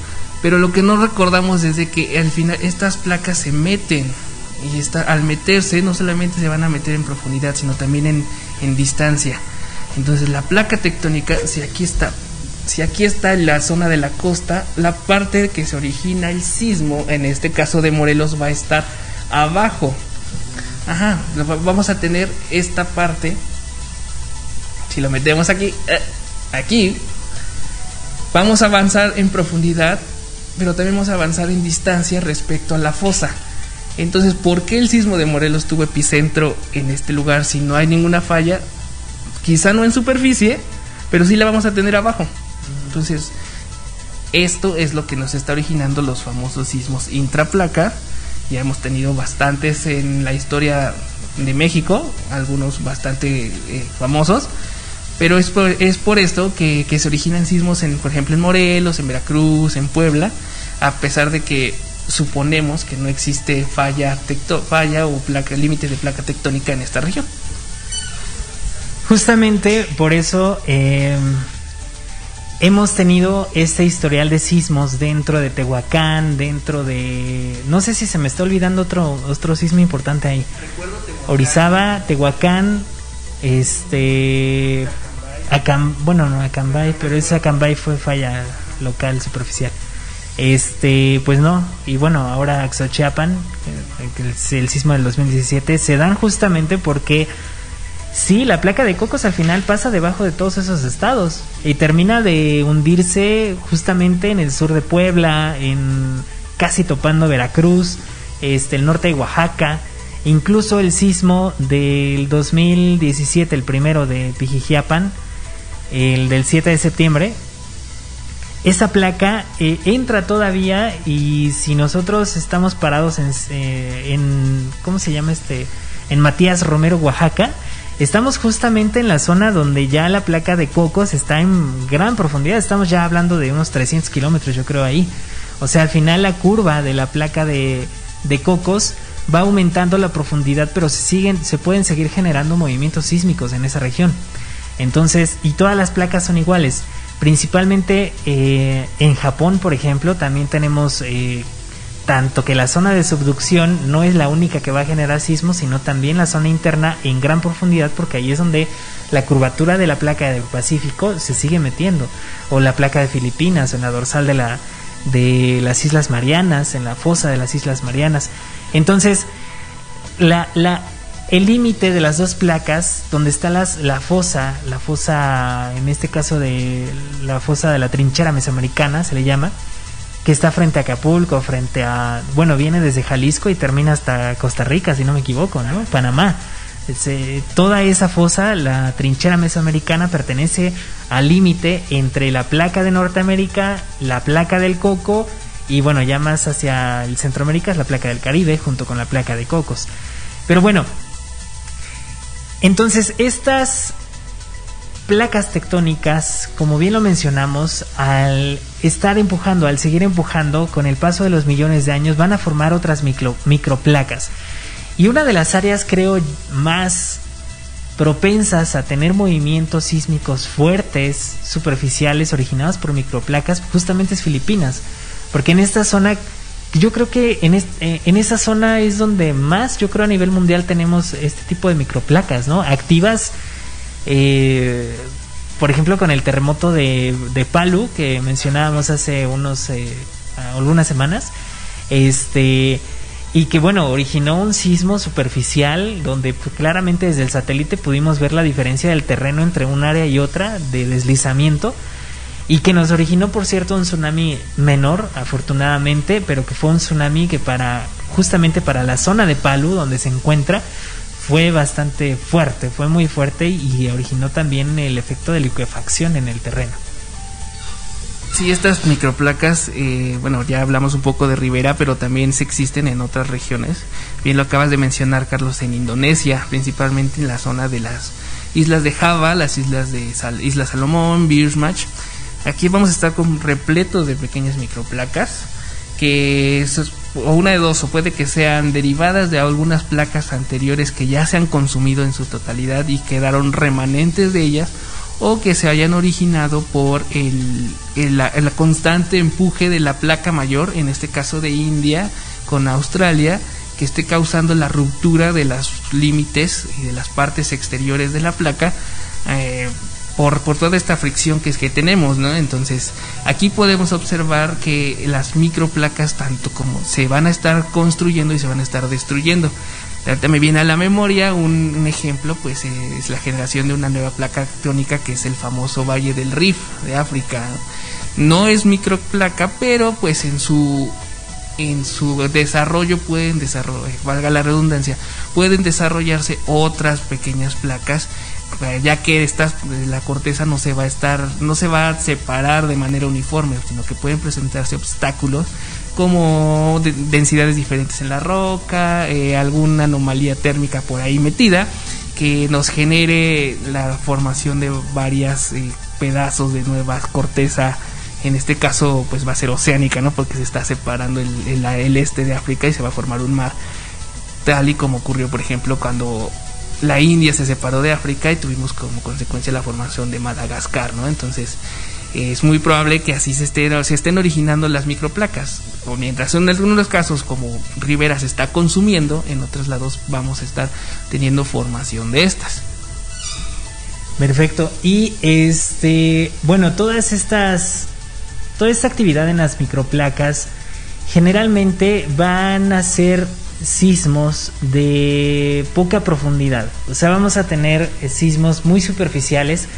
pero lo que no recordamos es de que al final estas placas se meten y está, al meterse no solamente se van a meter en profundidad, sino también en, en distancia. Entonces la placa tectónica, si aquí está si aquí está en la zona de la costa, la parte que se origina el sismo, en este caso de Morelos, va a estar abajo. Ajá, vamos a tener esta parte. Si lo metemos aquí, eh, aquí, vamos a avanzar en profundidad, pero también vamos a avanzar en distancia respecto a la fosa. Entonces, ¿por qué el sismo de Morelos tuvo epicentro en este lugar si no hay ninguna falla? Quizá no en superficie, pero sí la vamos a tener abajo. Entonces, esto es lo que nos está originando los famosos sismos intraplaca. Ya hemos tenido bastantes en la historia de México, algunos bastante eh, famosos. Pero es por, es por esto que, se originan sismos, en, por ejemplo, en Morelos, en Veracruz, en Puebla, a pesar de que suponemos que no existe falla, tecto, falla o placa, límite de placa tectónica en esta región. Justamente por eso eh, hemos tenido este historial de sismos dentro de Tehuacán, dentro de... No sé si se me está olvidando otro, otro sismo importante ahí. Orizaba, Tehuacán, este... Bueno, no Acambay, pero ese Acambay fue falla local, superficial. Este, pues no, y bueno, ahora Axochiapan, eh, el, el sismo del 2017, se dan justamente porque Sí, la placa de cocos al final pasa debajo de todos esos estados y termina de hundirse justamente en el sur de Puebla, en casi topando Veracruz, este el norte de Oaxaca, incluso el sismo del 2017, el primero de Pijijiapan, el del 7 de septiembre. Esa placa eh, entra todavía y si nosotros estamos parados en, eh, en ¿cómo se llama este? En Matías Romero, Oaxaca, Estamos justamente en la zona donde ya la placa de Cocos está en gran profundidad. Estamos ya hablando de unos 300 kilómetros, yo creo, ahí. O sea, al final la curva de la placa de, de Cocos va aumentando la profundidad, pero se, siguen, se pueden seguir generando movimientos sísmicos en esa región. Entonces, y todas las placas son iguales. Principalmente eh, en Japón, por ejemplo, también tenemos eh, tanto que la zona de subducción no es la única que va a generar sismos, sino también la zona interna en gran profundidad, porque ahí es donde la curvatura de la placa del Pacífico se sigue metiendo, o la placa de Filipinas, en la dorsal de, la, de las Islas Marianas, en la fosa de las Islas Marianas. Entonces, la, la, el límite de las dos placas, donde está las, la fosa, la fosa, en este caso de la fosa de la trinchera mesoamericana, se le llama, que está frente a Acapulco, frente a, bueno, viene desde Jalisco y termina hasta Costa Rica, si no me equivoco, ¿no? Panamá. toda esa fosa, la trinchera mesoamericana, pertenece al límite entre la placa de Norteamérica, la placa del Coco y bueno, ya más hacia el Centroamérica es la placa del Caribe junto con la placa de Cocos. Pero bueno, entonces estas placas tectónicas, como bien lo mencionamos, al estar empujando, al seguir empujando, con el paso de los millones de años, van a formar otras micro, microplacas. Y una de las áreas, creo, más propensas a tener movimientos sísmicos fuertes, superficiales, originados por microplacas, justamente es Filipinas. Porque en esta zona, yo creo que en, eh, en esa zona es donde más, yo creo a nivel mundial tenemos este tipo de microplacas, ¿no? Activas eh, por ejemplo, con el terremoto de, de Palu que mencionábamos hace unos eh, algunas semanas, este y que bueno originó un sismo superficial donde pues, claramente desde el satélite pudimos ver la diferencia del terreno entre un área y otra de deslizamiento y que nos originó por cierto un tsunami menor afortunadamente pero que fue un tsunami que para justamente para la zona de Palu donde se encuentra fue bastante fuerte, fue muy fuerte y originó también el efecto de liquefacción en el terreno. Sí, estas microplacas, eh, bueno, ya hablamos un poco de Rivera, pero también se existen en otras regiones. Bien lo acabas de mencionar, Carlos, en Indonesia, principalmente en la zona de las islas de Java, las islas de Isla Salomón, Birchmatch. Aquí vamos a estar con repleto de pequeñas microplacas que o una de dos, o puede que sean derivadas de algunas placas anteriores que ya se han consumido en su totalidad y quedaron remanentes de ellas, o que se hayan originado por el, el, constante empuje de la placa mayor, en este caso de India con Australia, que esté causando la ruptura de los límites y de las partes exteriores de la placa. Eh, por, por toda esta fricción que que tenemos, ¿no? Entonces, aquí podemos observar que las microplacas tanto como se van a estar construyendo y se van a estar destruyendo. Ahorita me viene a la memoria un, ejemplo, pues eh, es la generación de una nueva placa tectónica que es el famoso Valle del Rif de África. No es microplaca, pero pues en su en su desarrollo pueden desarrollar, valga la redundancia, pueden desarrollarse otras pequeñas placas ya que estas la corteza no se va a estar no se va a separar de manera uniforme sino que pueden presentarse obstáculos como densidades diferentes en la roca eh, alguna anomalía térmica por ahí metida que nos genere la formación de varias eh, pedazos de nueva corteza. En este caso pues va a ser oceánica no porque se está separando el, el este de África y se va a formar un mar tal y como ocurrió por ejemplo cuando la India se separó de África y tuvimos como consecuencia la formación de Madagascar, ¿no? Entonces es muy probable que así se estén, se estén originando las microplacas. O mientras en algunos casos como Rivera se está consumiendo, en otros lados vamos a estar teniendo formación de estas. Perfecto. Y este, bueno, todas estas, toda esta actividad en las microplacas generalmente van a ser sismos de poca profundidad. O sea, vamos a tener eh, sismos muy superficiales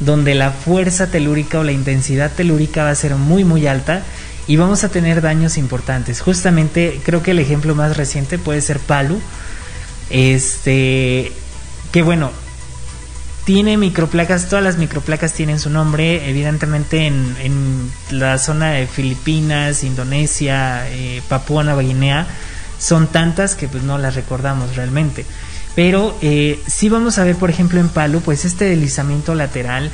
donde la fuerza telúrica o la intensidad telúrica va a ser muy muy alta y vamos a tener daños importantes. Justamente creo que el ejemplo más reciente puede ser Palu. Este que bueno, tiene microplacas, todas las microplacas tienen su nombre, evidentemente en, la zona de Filipinas, Indonesia, eh, Papúa Nueva Guinea, son tantas que pues no las recordamos realmente. Pero eh, sí vamos a ver, por ejemplo, en Palu, pues este deslizamiento lateral.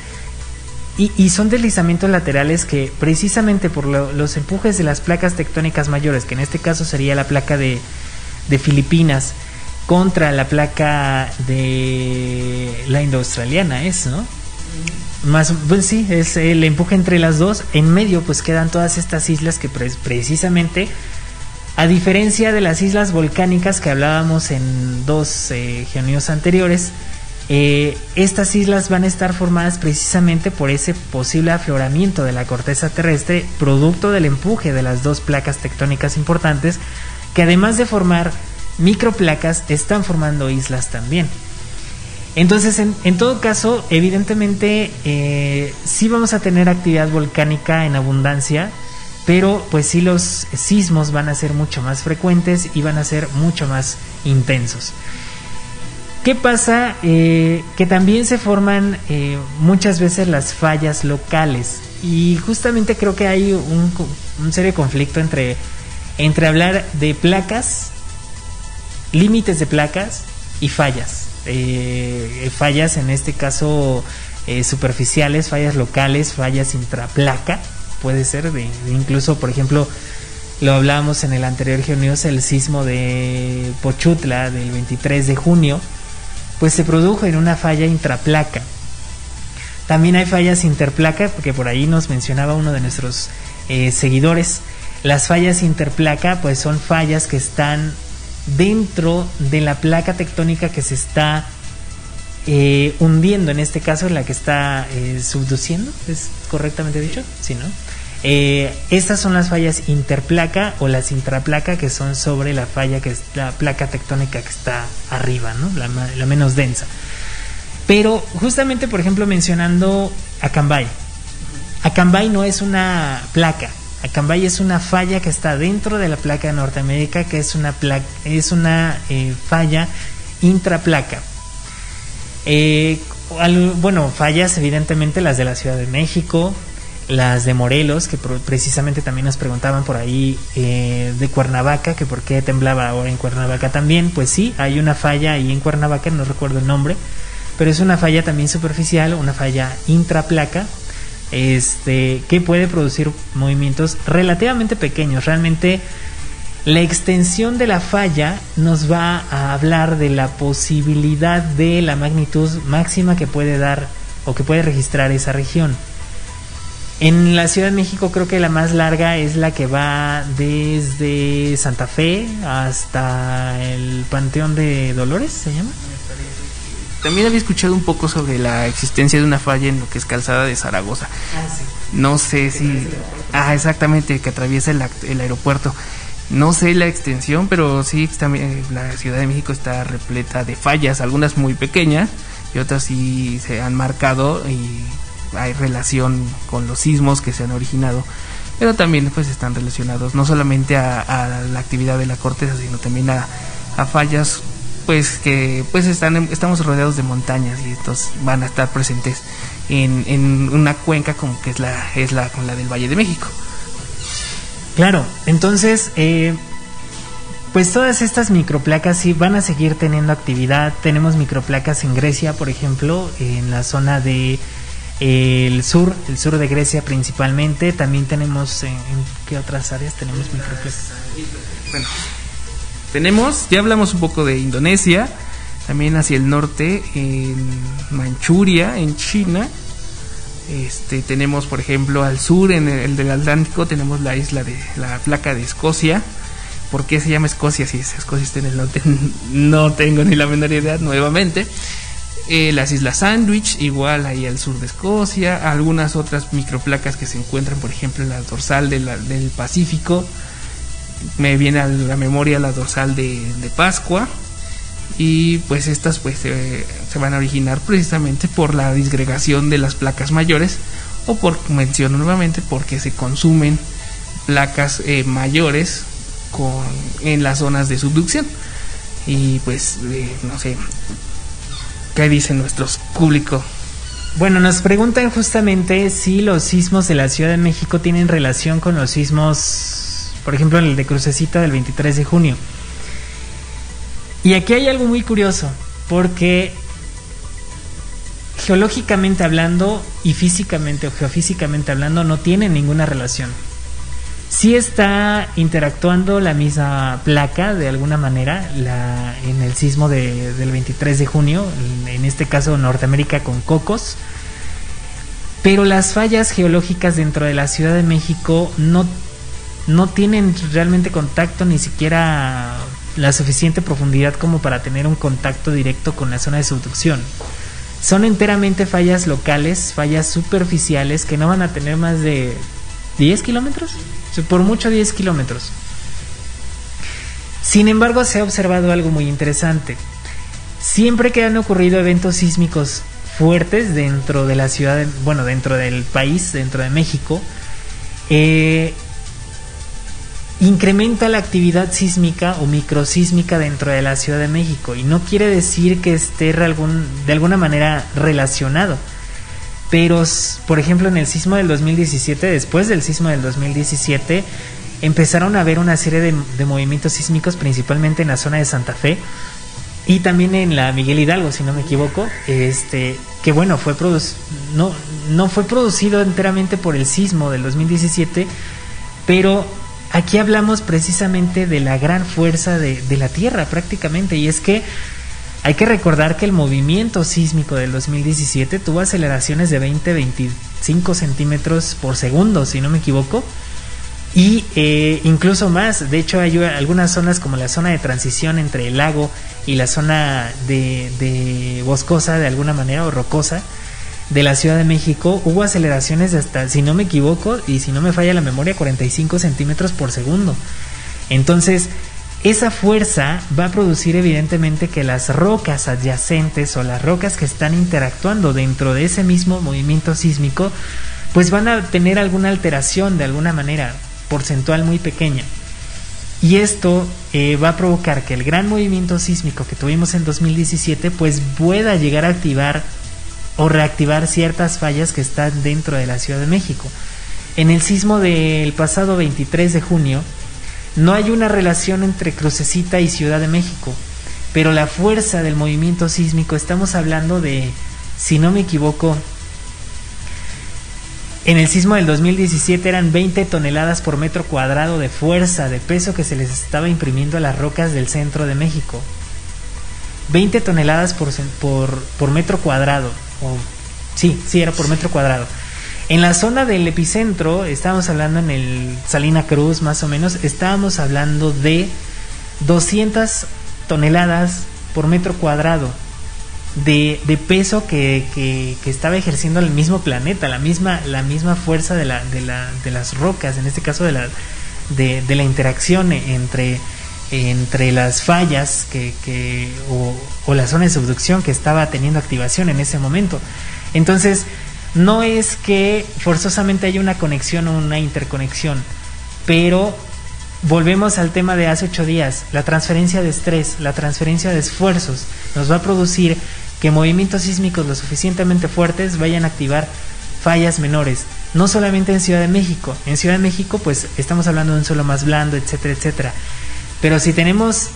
Y, son deslizamientos laterales que precisamente por los empujes de las placas tectónicas mayores, que en este caso sería la placa de, Filipinas, contra la placa de la indo-australiana, es, ¿no? Más, pues sí, es el empuje entre las dos. En medio, pues quedan todas estas islas que precisamente a diferencia de las islas volcánicas que hablábamos en dos eh, anteriores, eh, estas islas van a estar formadas precisamente por ese posible afloramiento de la corteza terrestre, producto del empuje de las dos placas tectónicas importantes, que además de formar microplacas, están formando islas también. Entonces, en, todo caso, evidentemente, eh, sí vamos a tener actividad volcánica en abundancia, pero pues sí los sismos van a ser mucho más frecuentes y van a ser mucho más intensos. ¿Qué pasa? Eh, que también se forman eh, muchas veces las fallas locales y justamente creo que hay un, serio conflicto entre, entre hablar de placas, límites de placas y fallas. Eh, fallas en este caso superficiales, fallas locales, fallas intraplaca puede ser, de, incluso por ejemplo lo hablábamos en el anterior Geonews, el sismo de Pochutla del 23 de junio, pues se produjo en una falla intraplaca. También hay fallas interplaca, porque por ahí nos mencionaba uno de nuestros eh, seguidores. Las fallas interplaca, pues son fallas que están dentro de la placa tectónica que se está eh, hundiendo, en este caso, la que está eh, subduciendo, ¿es correctamente dicho? Sí, ¿no? Eh, estas son las fallas interplaca o las intraplaca que son sobre la falla que es la placa tectónica que está arriba, ¿no? la, menos densa. Pero justamente, por ejemplo, mencionando Acambay. Acambay no es una placa. Acambay es una falla que está dentro de la placa de Norteamérica, que es una, placa, es una falla intraplaca. Eh, bueno, fallas evidentemente las de la Ciudad de México, las de Morelos, que precisamente también nos preguntaban por ahí eh, de Cuernavaca, que por qué temblaba ahora en Cuernavaca también, pues sí, hay una falla ahí en Cuernavaca, no recuerdo el nombre, pero es una falla también superficial, una falla intraplaca, este, que puede producir movimientos relativamente pequeños, realmente la extensión de la falla nos va a hablar de la posibilidad de la magnitud máxima que puede dar o que puede registrar esa región. En la Ciudad de México creo que la más larga es la que va desde Santa Fe hasta el Panteón de Dolores, ¿se llama? También había escuchado un poco sobre la existencia de una falla en lo que es Calzada de Zaragoza. Ah, sí. No sé si... Ah, exactamente, que atraviesa el, el aeropuerto. No sé la extensión, pero sí también la Ciudad de México está repleta de fallas, algunas muy pequeñas y otras sí se han marcado y hay relación con los sismos que se han originado, pero también pues están relacionados no solamente a, la actividad de la corteza, sino también a, fallas pues que pues están estamos rodeados de montañas y estos van a estar presentes en, en una cuenca como que es la es la la del Valle de México. Claro, entonces eh, pues todas estas microplacas sí van a seguir teniendo actividad. Tenemos microplacas en Grecia, por ejemplo, en la zona de el sur, el sur de Grecia principalmente. También tenemos en, qué otras áreas tenemos microplacas. Bueno, tenemos, ya hablamos un poco de Indonesia, también hacia el norte, en Manchuria, en China. Este, tenemos, por ejemplo, al sur, en el, del Atlántico, tenemos la isla de la placa de Escocia. ¿Por qué se llama Escocia si Escocia está en el norte? <laughs> no tengo ni la menor idea, nuevamente. Eh, las Islas Sandwich, igual ahí al sur de Escocia, algunas otras microplacas que se encuentran, por ejemplo, en la dorsal del Pacífico. Me viene a la memoria la dorsal de, Pascua. Y pues estas pues se van a originar precisamente por la disgregación de las placas mayores o por, menciono nuevamente, porque se consumen placas eh, mayores con, en las zonas de subducción. Y pues, eh, no sé, ¿Qué dice nuestro público? Bueno, nos preguntan justamente si los sismos de la Ciudad de México tienen relación con los sismos, por ejemplo, el de Crucecita del 23 de junio. Y aquí hay algo muy curioso, porque geológicamente hablando y físicamente o geofísicamente hablando no tienen ninguna relación. Sí está interactuando la misma placa de alguna manera en el sismo de, del 23 de junio, en este caso Norteamérica con Cocos, pero las fallas geológicas dentro de la Ciudad de México no, no tienen realmente contacto ni siquiera la suficiente profundidad como para tener un contacto directo con la zona de subducción. Son enteramente fallas locales, fallas superficiales que no van a tener más de 10 kilómetros, por mucho 10 kilómetros. Sin embargo, se ha observado algo muy interesante. Siempre que han ocurrido eventos sísmicos fuertes dentro de la ciudad, bueno, dentro del país, dentro de México, eh, incrementa la actividad sísmica o microsísmica dentro de la Ciudad de México y no quiere decir que esté de alguna manera relacionado. Pero, por ejemplo, en el sismo del 2017, después del sismo del 2017, empezaron a haber una serie de, movimientos sísmicos, principalmente en la zona de Santa Fe y también en la Miguel Hidalgo, si no me equivoco, este, que bueno, fue no, no fue producido enteramente por el sismo del 2017, pero aquí hablamos precisamente de la gran fuerza de, de la Tierra prácticamente, y es que hay que recordar que el movimiento sísmico del 2017 tuvo aceleraciones de 20-25 centímetros por segundo, si no me equivoco, y eh, incluso más. De hecho, hay algunas zonas como la zona de transición entre el lago y la zona de, boscosa, de alguna manera, o rocosa, de la Ciudad de México, hubo aceleraciones de hasta, si no me equivoco, y si no me falla la memoria, 45 centímetros por segundo. Entonces, esa fuerza va a producir evidentemente que las rocas adyacentes o las rocas que están interactuando dentro de ese mismo movimiento sísmico, pues van a tener alguna alteración de alguna manera porcentual muy pequeña. Y esto eh, va a provocar que el gran movimiento sísmico que tuvimos en 2017 pues pueda llegar a activar o reactivar ciertas fallas que están dentro de la Ciudad de México. En el sismo del pasado 23 de junio, no hay una relación entre Crucecita y Ciudad de México, pero la fuerza del movimiento sísmico, estamos hablando de, si no me equivoco, en el sismo del 2017 eran 20 toneladas por metro cuadrado de fuerza, de peso que se les estaba imprimiendo a las rocas del centro de México. 20 toneladas por, por, por metro cuadrado. O, sí, sí, era por metro cuadrado. En la zona del epicentro, estábamos hablando en el Salina Cruz más o menos, estábamos hablando de 200 toneladas por metro cuadrado de, de peso que, que, estaba ejerciendo el mismo planeta, la misma, la misma fuerza de, la, de, la, de las rocas, en este caso de la, de la interacción entre, entre las fallas que, o, o la zona de subducción que estaba teniendo activación en ese momento. Entonces, no es que forzosamente haya una conexión o una interconexión, pero volvemos al tema de hace ocho días, la transferencia de estrés, la transferencia de esfuerzos nos va a producir que movimientos sísmicos lo suficientemente fuertes vayan a activar fallas menores, no solamente en Ciudad de México, en Ciudad de México pues estamos hablando de un suelo más blando, etcétera, etcétera, pero si tenemos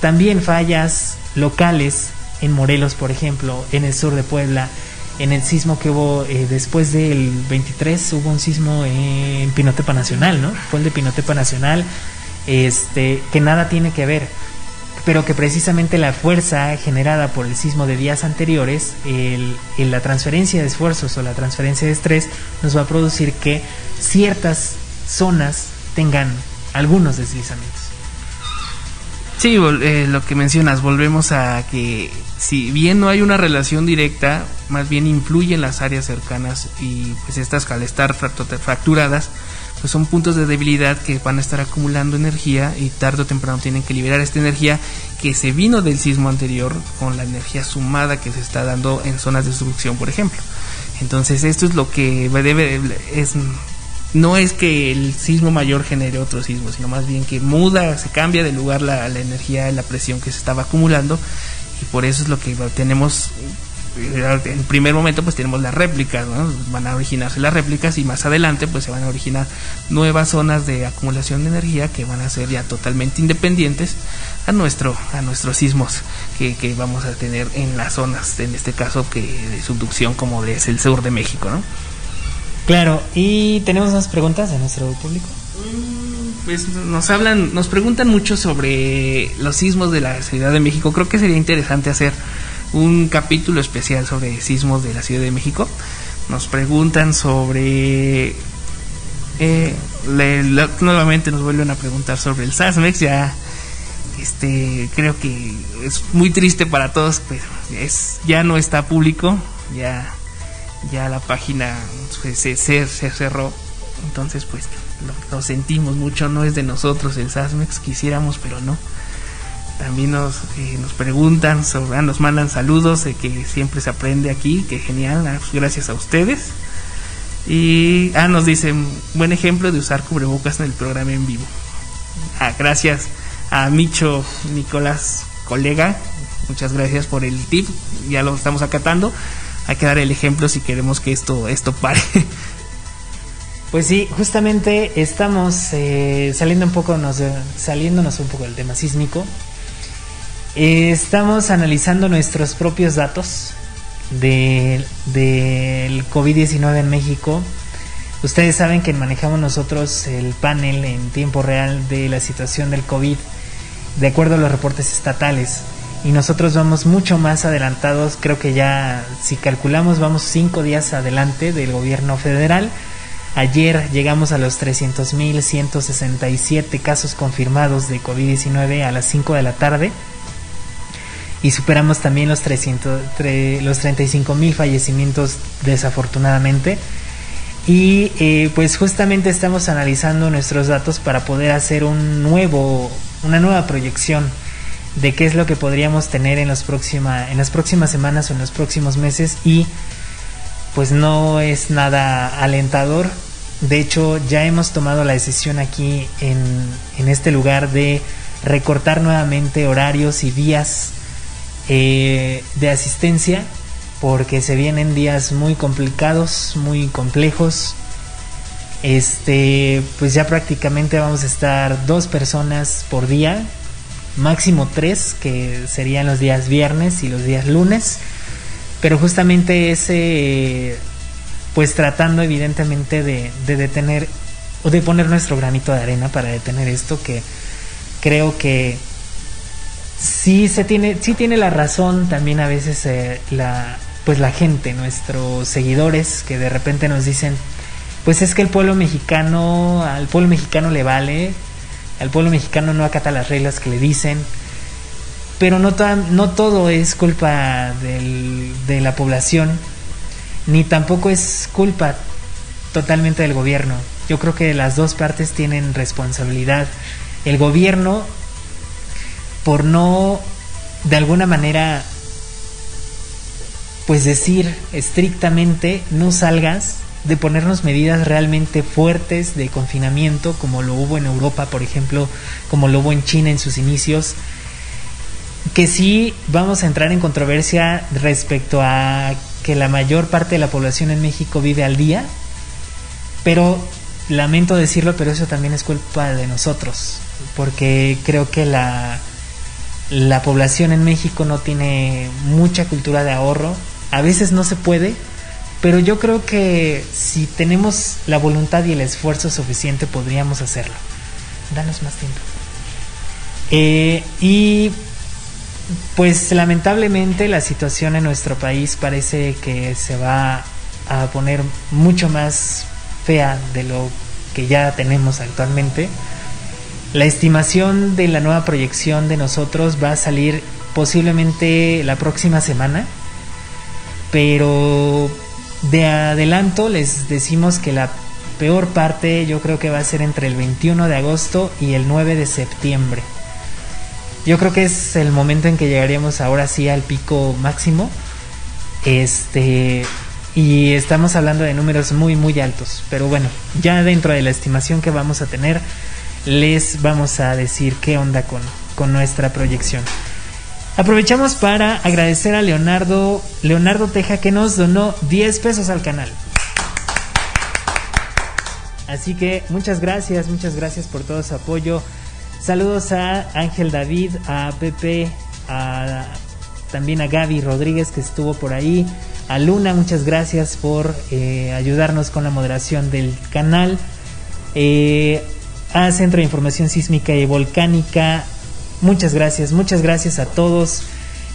también fallas locales en Morelos, por ejemplo, en el sur de Puebla, en el sismo que hubo eh, después del 23 hubo un sismo en Pinotepa Nacional, ¿no? Fue el de Pinotepa Nacional, este, que nada tiene que ver, pero que precisamente la fuerza generada por el sismo de días anteriores, la transferencia de esfuerzos o la transferencia de estrés, nos va a producir que ciertas zonas tengan algunos deslizamientos. Sí, eh, lo que mencionas, volvemos a que si bien no hay una relación directa, más bien influye en las áreas cercanas y pues estas al estar fracturadas, pues son puntos de debilidad que van a estar acumulando energía y tarde o temprano tienen que liberar esta energía que se vino del sismo anterior con la energía sumada que se está dando en zonas de destrucción, por ejemplo. Entonces esto es lo que debe es no es que el sismo mayor genere otro sismo, sino más bien que muda, se cambia de lugar la, energía, la presión que se estaba acumulando y por eso es lo que tenemos en primer momento pues tenemos las réplicas, ¿no? van a originarse las réplicas y más adelante pues se van a originar nuevas zonas de acumulación de energía que van a ser ya totalmente independientes a nuestro a nuestros sismos que, que vamos a tener en las zonas en este caso que de subducción como es el sur de México, ¿no? Claro, y tenemos unas preguntas de nuestro público. Pues nos hablan, nos preguntan mucho sobre los sismos de la Ciudad de México. Creo que sería interesante hacer un capítulo especial sobre sismos de la Ciudad de México. Nos preguntan sobre eh, nuevamente nos vuelven a preguntar sobre el SASMEX ya este creo que es muy triste para todos pero es ya no está público ya ya la página se, se, se cerró. Entonces, pues lo, sentimos mucho, no es de nosotros el SASMEX, quisiéramos, pero no. También nos, eh, nos preguntan, sobre, nos mandan saludos que siempre se aprende aquí, que genial, ah, pues gracias a ustedes. Y ah, nos dicen, buen ejemplo de usar cubrebocas en el programa en vivo. Ah, gracias a Micho Nicolás, colega, muchas gracias por el tip, ya lo estamos acatando hay que dar el ejemplo si queremos que esto, esto pare. <laughs> Pues sí, justamente estamos eh, saliendo un poco, nos, saliéndonos un poco del tema sísmico. Estamos analizando nuestros propios datos del de, COVID-19 en México. Ustedes saben que manejamos nosotros el panel en tiempo real de la situación del COVID de acuerdo a los reportes estatales y nosotros vamos mucho más adelantados, creo que ya si calculamos vamos cinco días adelante del gobierno federal. Ayer llegamos a los 300.167 casos confirmados de COVID-19 a las 5 de la tarde y superamos también los, 300, los 35.000 fallecimientos desafortunadamente. Y eh, pues justamente estamos analizando nuestros datos para poder hacer un nuevo, una nueva proyección de qué es lo que podríamos tener en, los próxima, en las próximas semanas o en los próximos meses y pues no es nada alentador. De hecho, ya hemos tomado la decisión aquí en, en este lugar de recortar nuevamente horarios y días eh, de asistencia porque se vienen días muy complicados, muy complejos Este, pues ya prácticamente vamos a estar dos personas por día, máximo tres, que serían los días viernes y los días lunes. Pero justamente ese, pues tratando evidentemente de, de detener o de poner nuestro granito de arena para detener esto que creo que sí se tiene sí tiene la razón también a veces eh, la pues la gente nuestros seguidores que de repente nos dicen pues es que el pueblo mexicano al pueblo mexicano le vale al pueblo mexicano no acata las reglas que le dicen pero no, no todo es culpa de la población ni tampoco es culpa totalmente del gobierno yo creo que las dos partes tienen responsabilidad. El gobierno, por no, de alguna manera, pues decir estrictamente, no salgas, de ponernos medidas realmente fuertes de confinamiento, como lo hubo en Europa, por ejemplo, como lo hubo en China en sus inicios, que sí vamos a entrar en controversia respecto a que la mayor parte de la población en México vive al día, pero lamento decirlo, pero eso también es culpa de nosotros, porque creo que la, la población en México no tiene mucha cultura de ahorro, a veces no se puede, pero yo creo que si tenemos la voluntad y el esfuerzo suficiente podríamos hacerlo. Danos más tiempo. Eh, y pues lamentablemente la situación en nuestro país parece que se va a poner mucho más fea de lo que ya tenemos actualmente. La estimación de la nueva proyección de nosotros va a salir posiblemente la próxima semana, pero de adelanto les decimos que la peor parte yo creo que va a ser entre el 21 de agosto y el 9 de septiembre. Yo creo que es el momento en que llegaríamos ahora sí al pico máximo. Este, y estamos hablando de números muy muy altos. Pero bueno, ya dentro de la estimación que vamos a tener, les vamos a decir qué onda con, con nuestra proyección. Aprovechamos para agradecer a Leonardo, Leonardo Teja que nos donó 10 pesos al canal. Así que muchas gracias, muchas gracias por todo su apoyo. Saludos a Ángel David, a Pepe, a, también a Gaby Rodríguez que estuvo por ahí, a Luna, muchas gracias por eh, ayudarnos con la moderación del canal. Eh, a Centro de Información Sísmica y Volcánica, muchas gracias, muchas gracias a todos.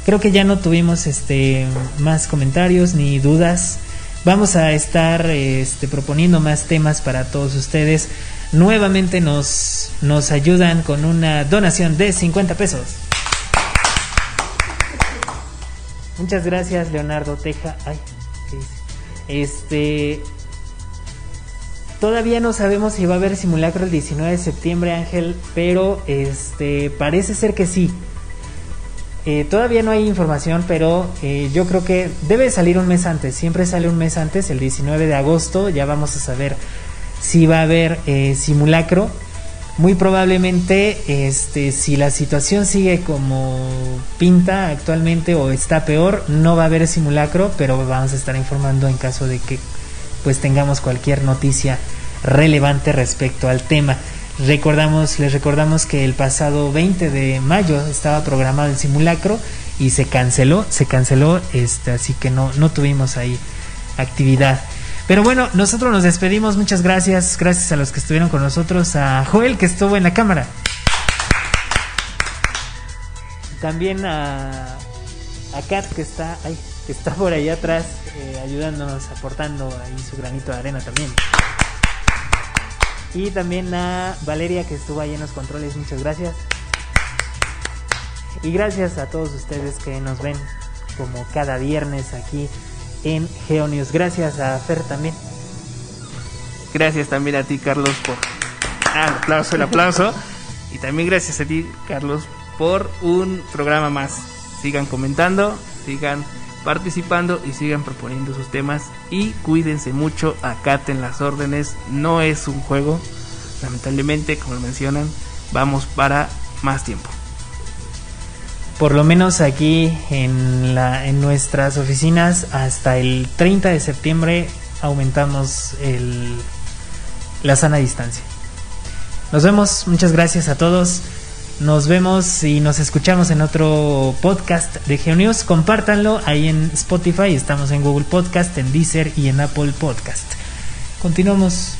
Creo que ya no tuvimos este más comentarios ni dudas. Vamos a estar este, proponiendo más temas para todos ustedes. Nuevamente nos, nos ayudan con una donación de 50 pesos. Muchas gracias, Leonardo Teja. Ay, ¿qué dice? Este. Todavía no sabemos si va a haber simulacro el 19 de septiembre, Ángel, pero este parece ser que sí. Eh, todavía no hay información, pero eh, yo creo que debe salir un mes antes. Siempre sale un mes antes, el 19 de agosto. Ya vamos a saber si va a haber eh, simulacro muy probablemente este si la situación sigue como pinta actualmente o está peor no va a haber simulacro pero vamos a estar informando en caso de que pues tengamos cualquier noticia relevante respecto al tema recordamos les recordamos que el pasado 20 de mayo estaba programado el simulacro y se canceló se canceló este así que no no tuvimos ahí actividad pero bueno, nosotros nos despedimos. Muchas gracias. Gracias a los que estuvieron con nosotros. A Joel, que estuvo en la cámara. También a, a Kat, que está, ay, que está por ahí atrás, eh, ayudándonos, aportando ahí su granito de arena también. Y también a Valeria, que estuvo ahí en los controles. Muchas gracias. Y gracias a todos ustedes que nos ven como cada viernes aquí en Geonius. Gracias a Fer también. Gracias también a ti, Carlos, por. Ah, aplauso, el aplauso. y también gracias a ti, Carlos, por un programa más. Sigan comentando, sigan participando y sigan proponiendo sus temas. Y cuídense mucho, acaten las órdenes. No es un juego. Lamentablemente, como mencionan, vamos para más tiempo por lo menos aquí en, la, en nuestras oficinas hasta el 30 de septiembre aumentamos el, la sana distancia. Nos vemos, muchas gracias a todos. Nos vemos y nos escuchamos en otro podcast de GeoNews. Compártanlo ahí en Spotify, estamos en Google Podcast, en Deezer y en Apple Podcast. Continuamos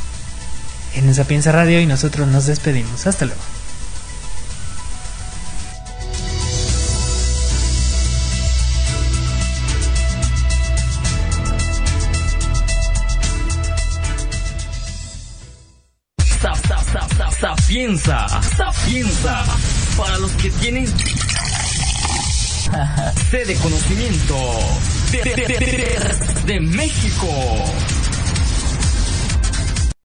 en Sapienza Radio y nosotros nos despedimos. Hasta luego. Sede de conocimiento de, de México.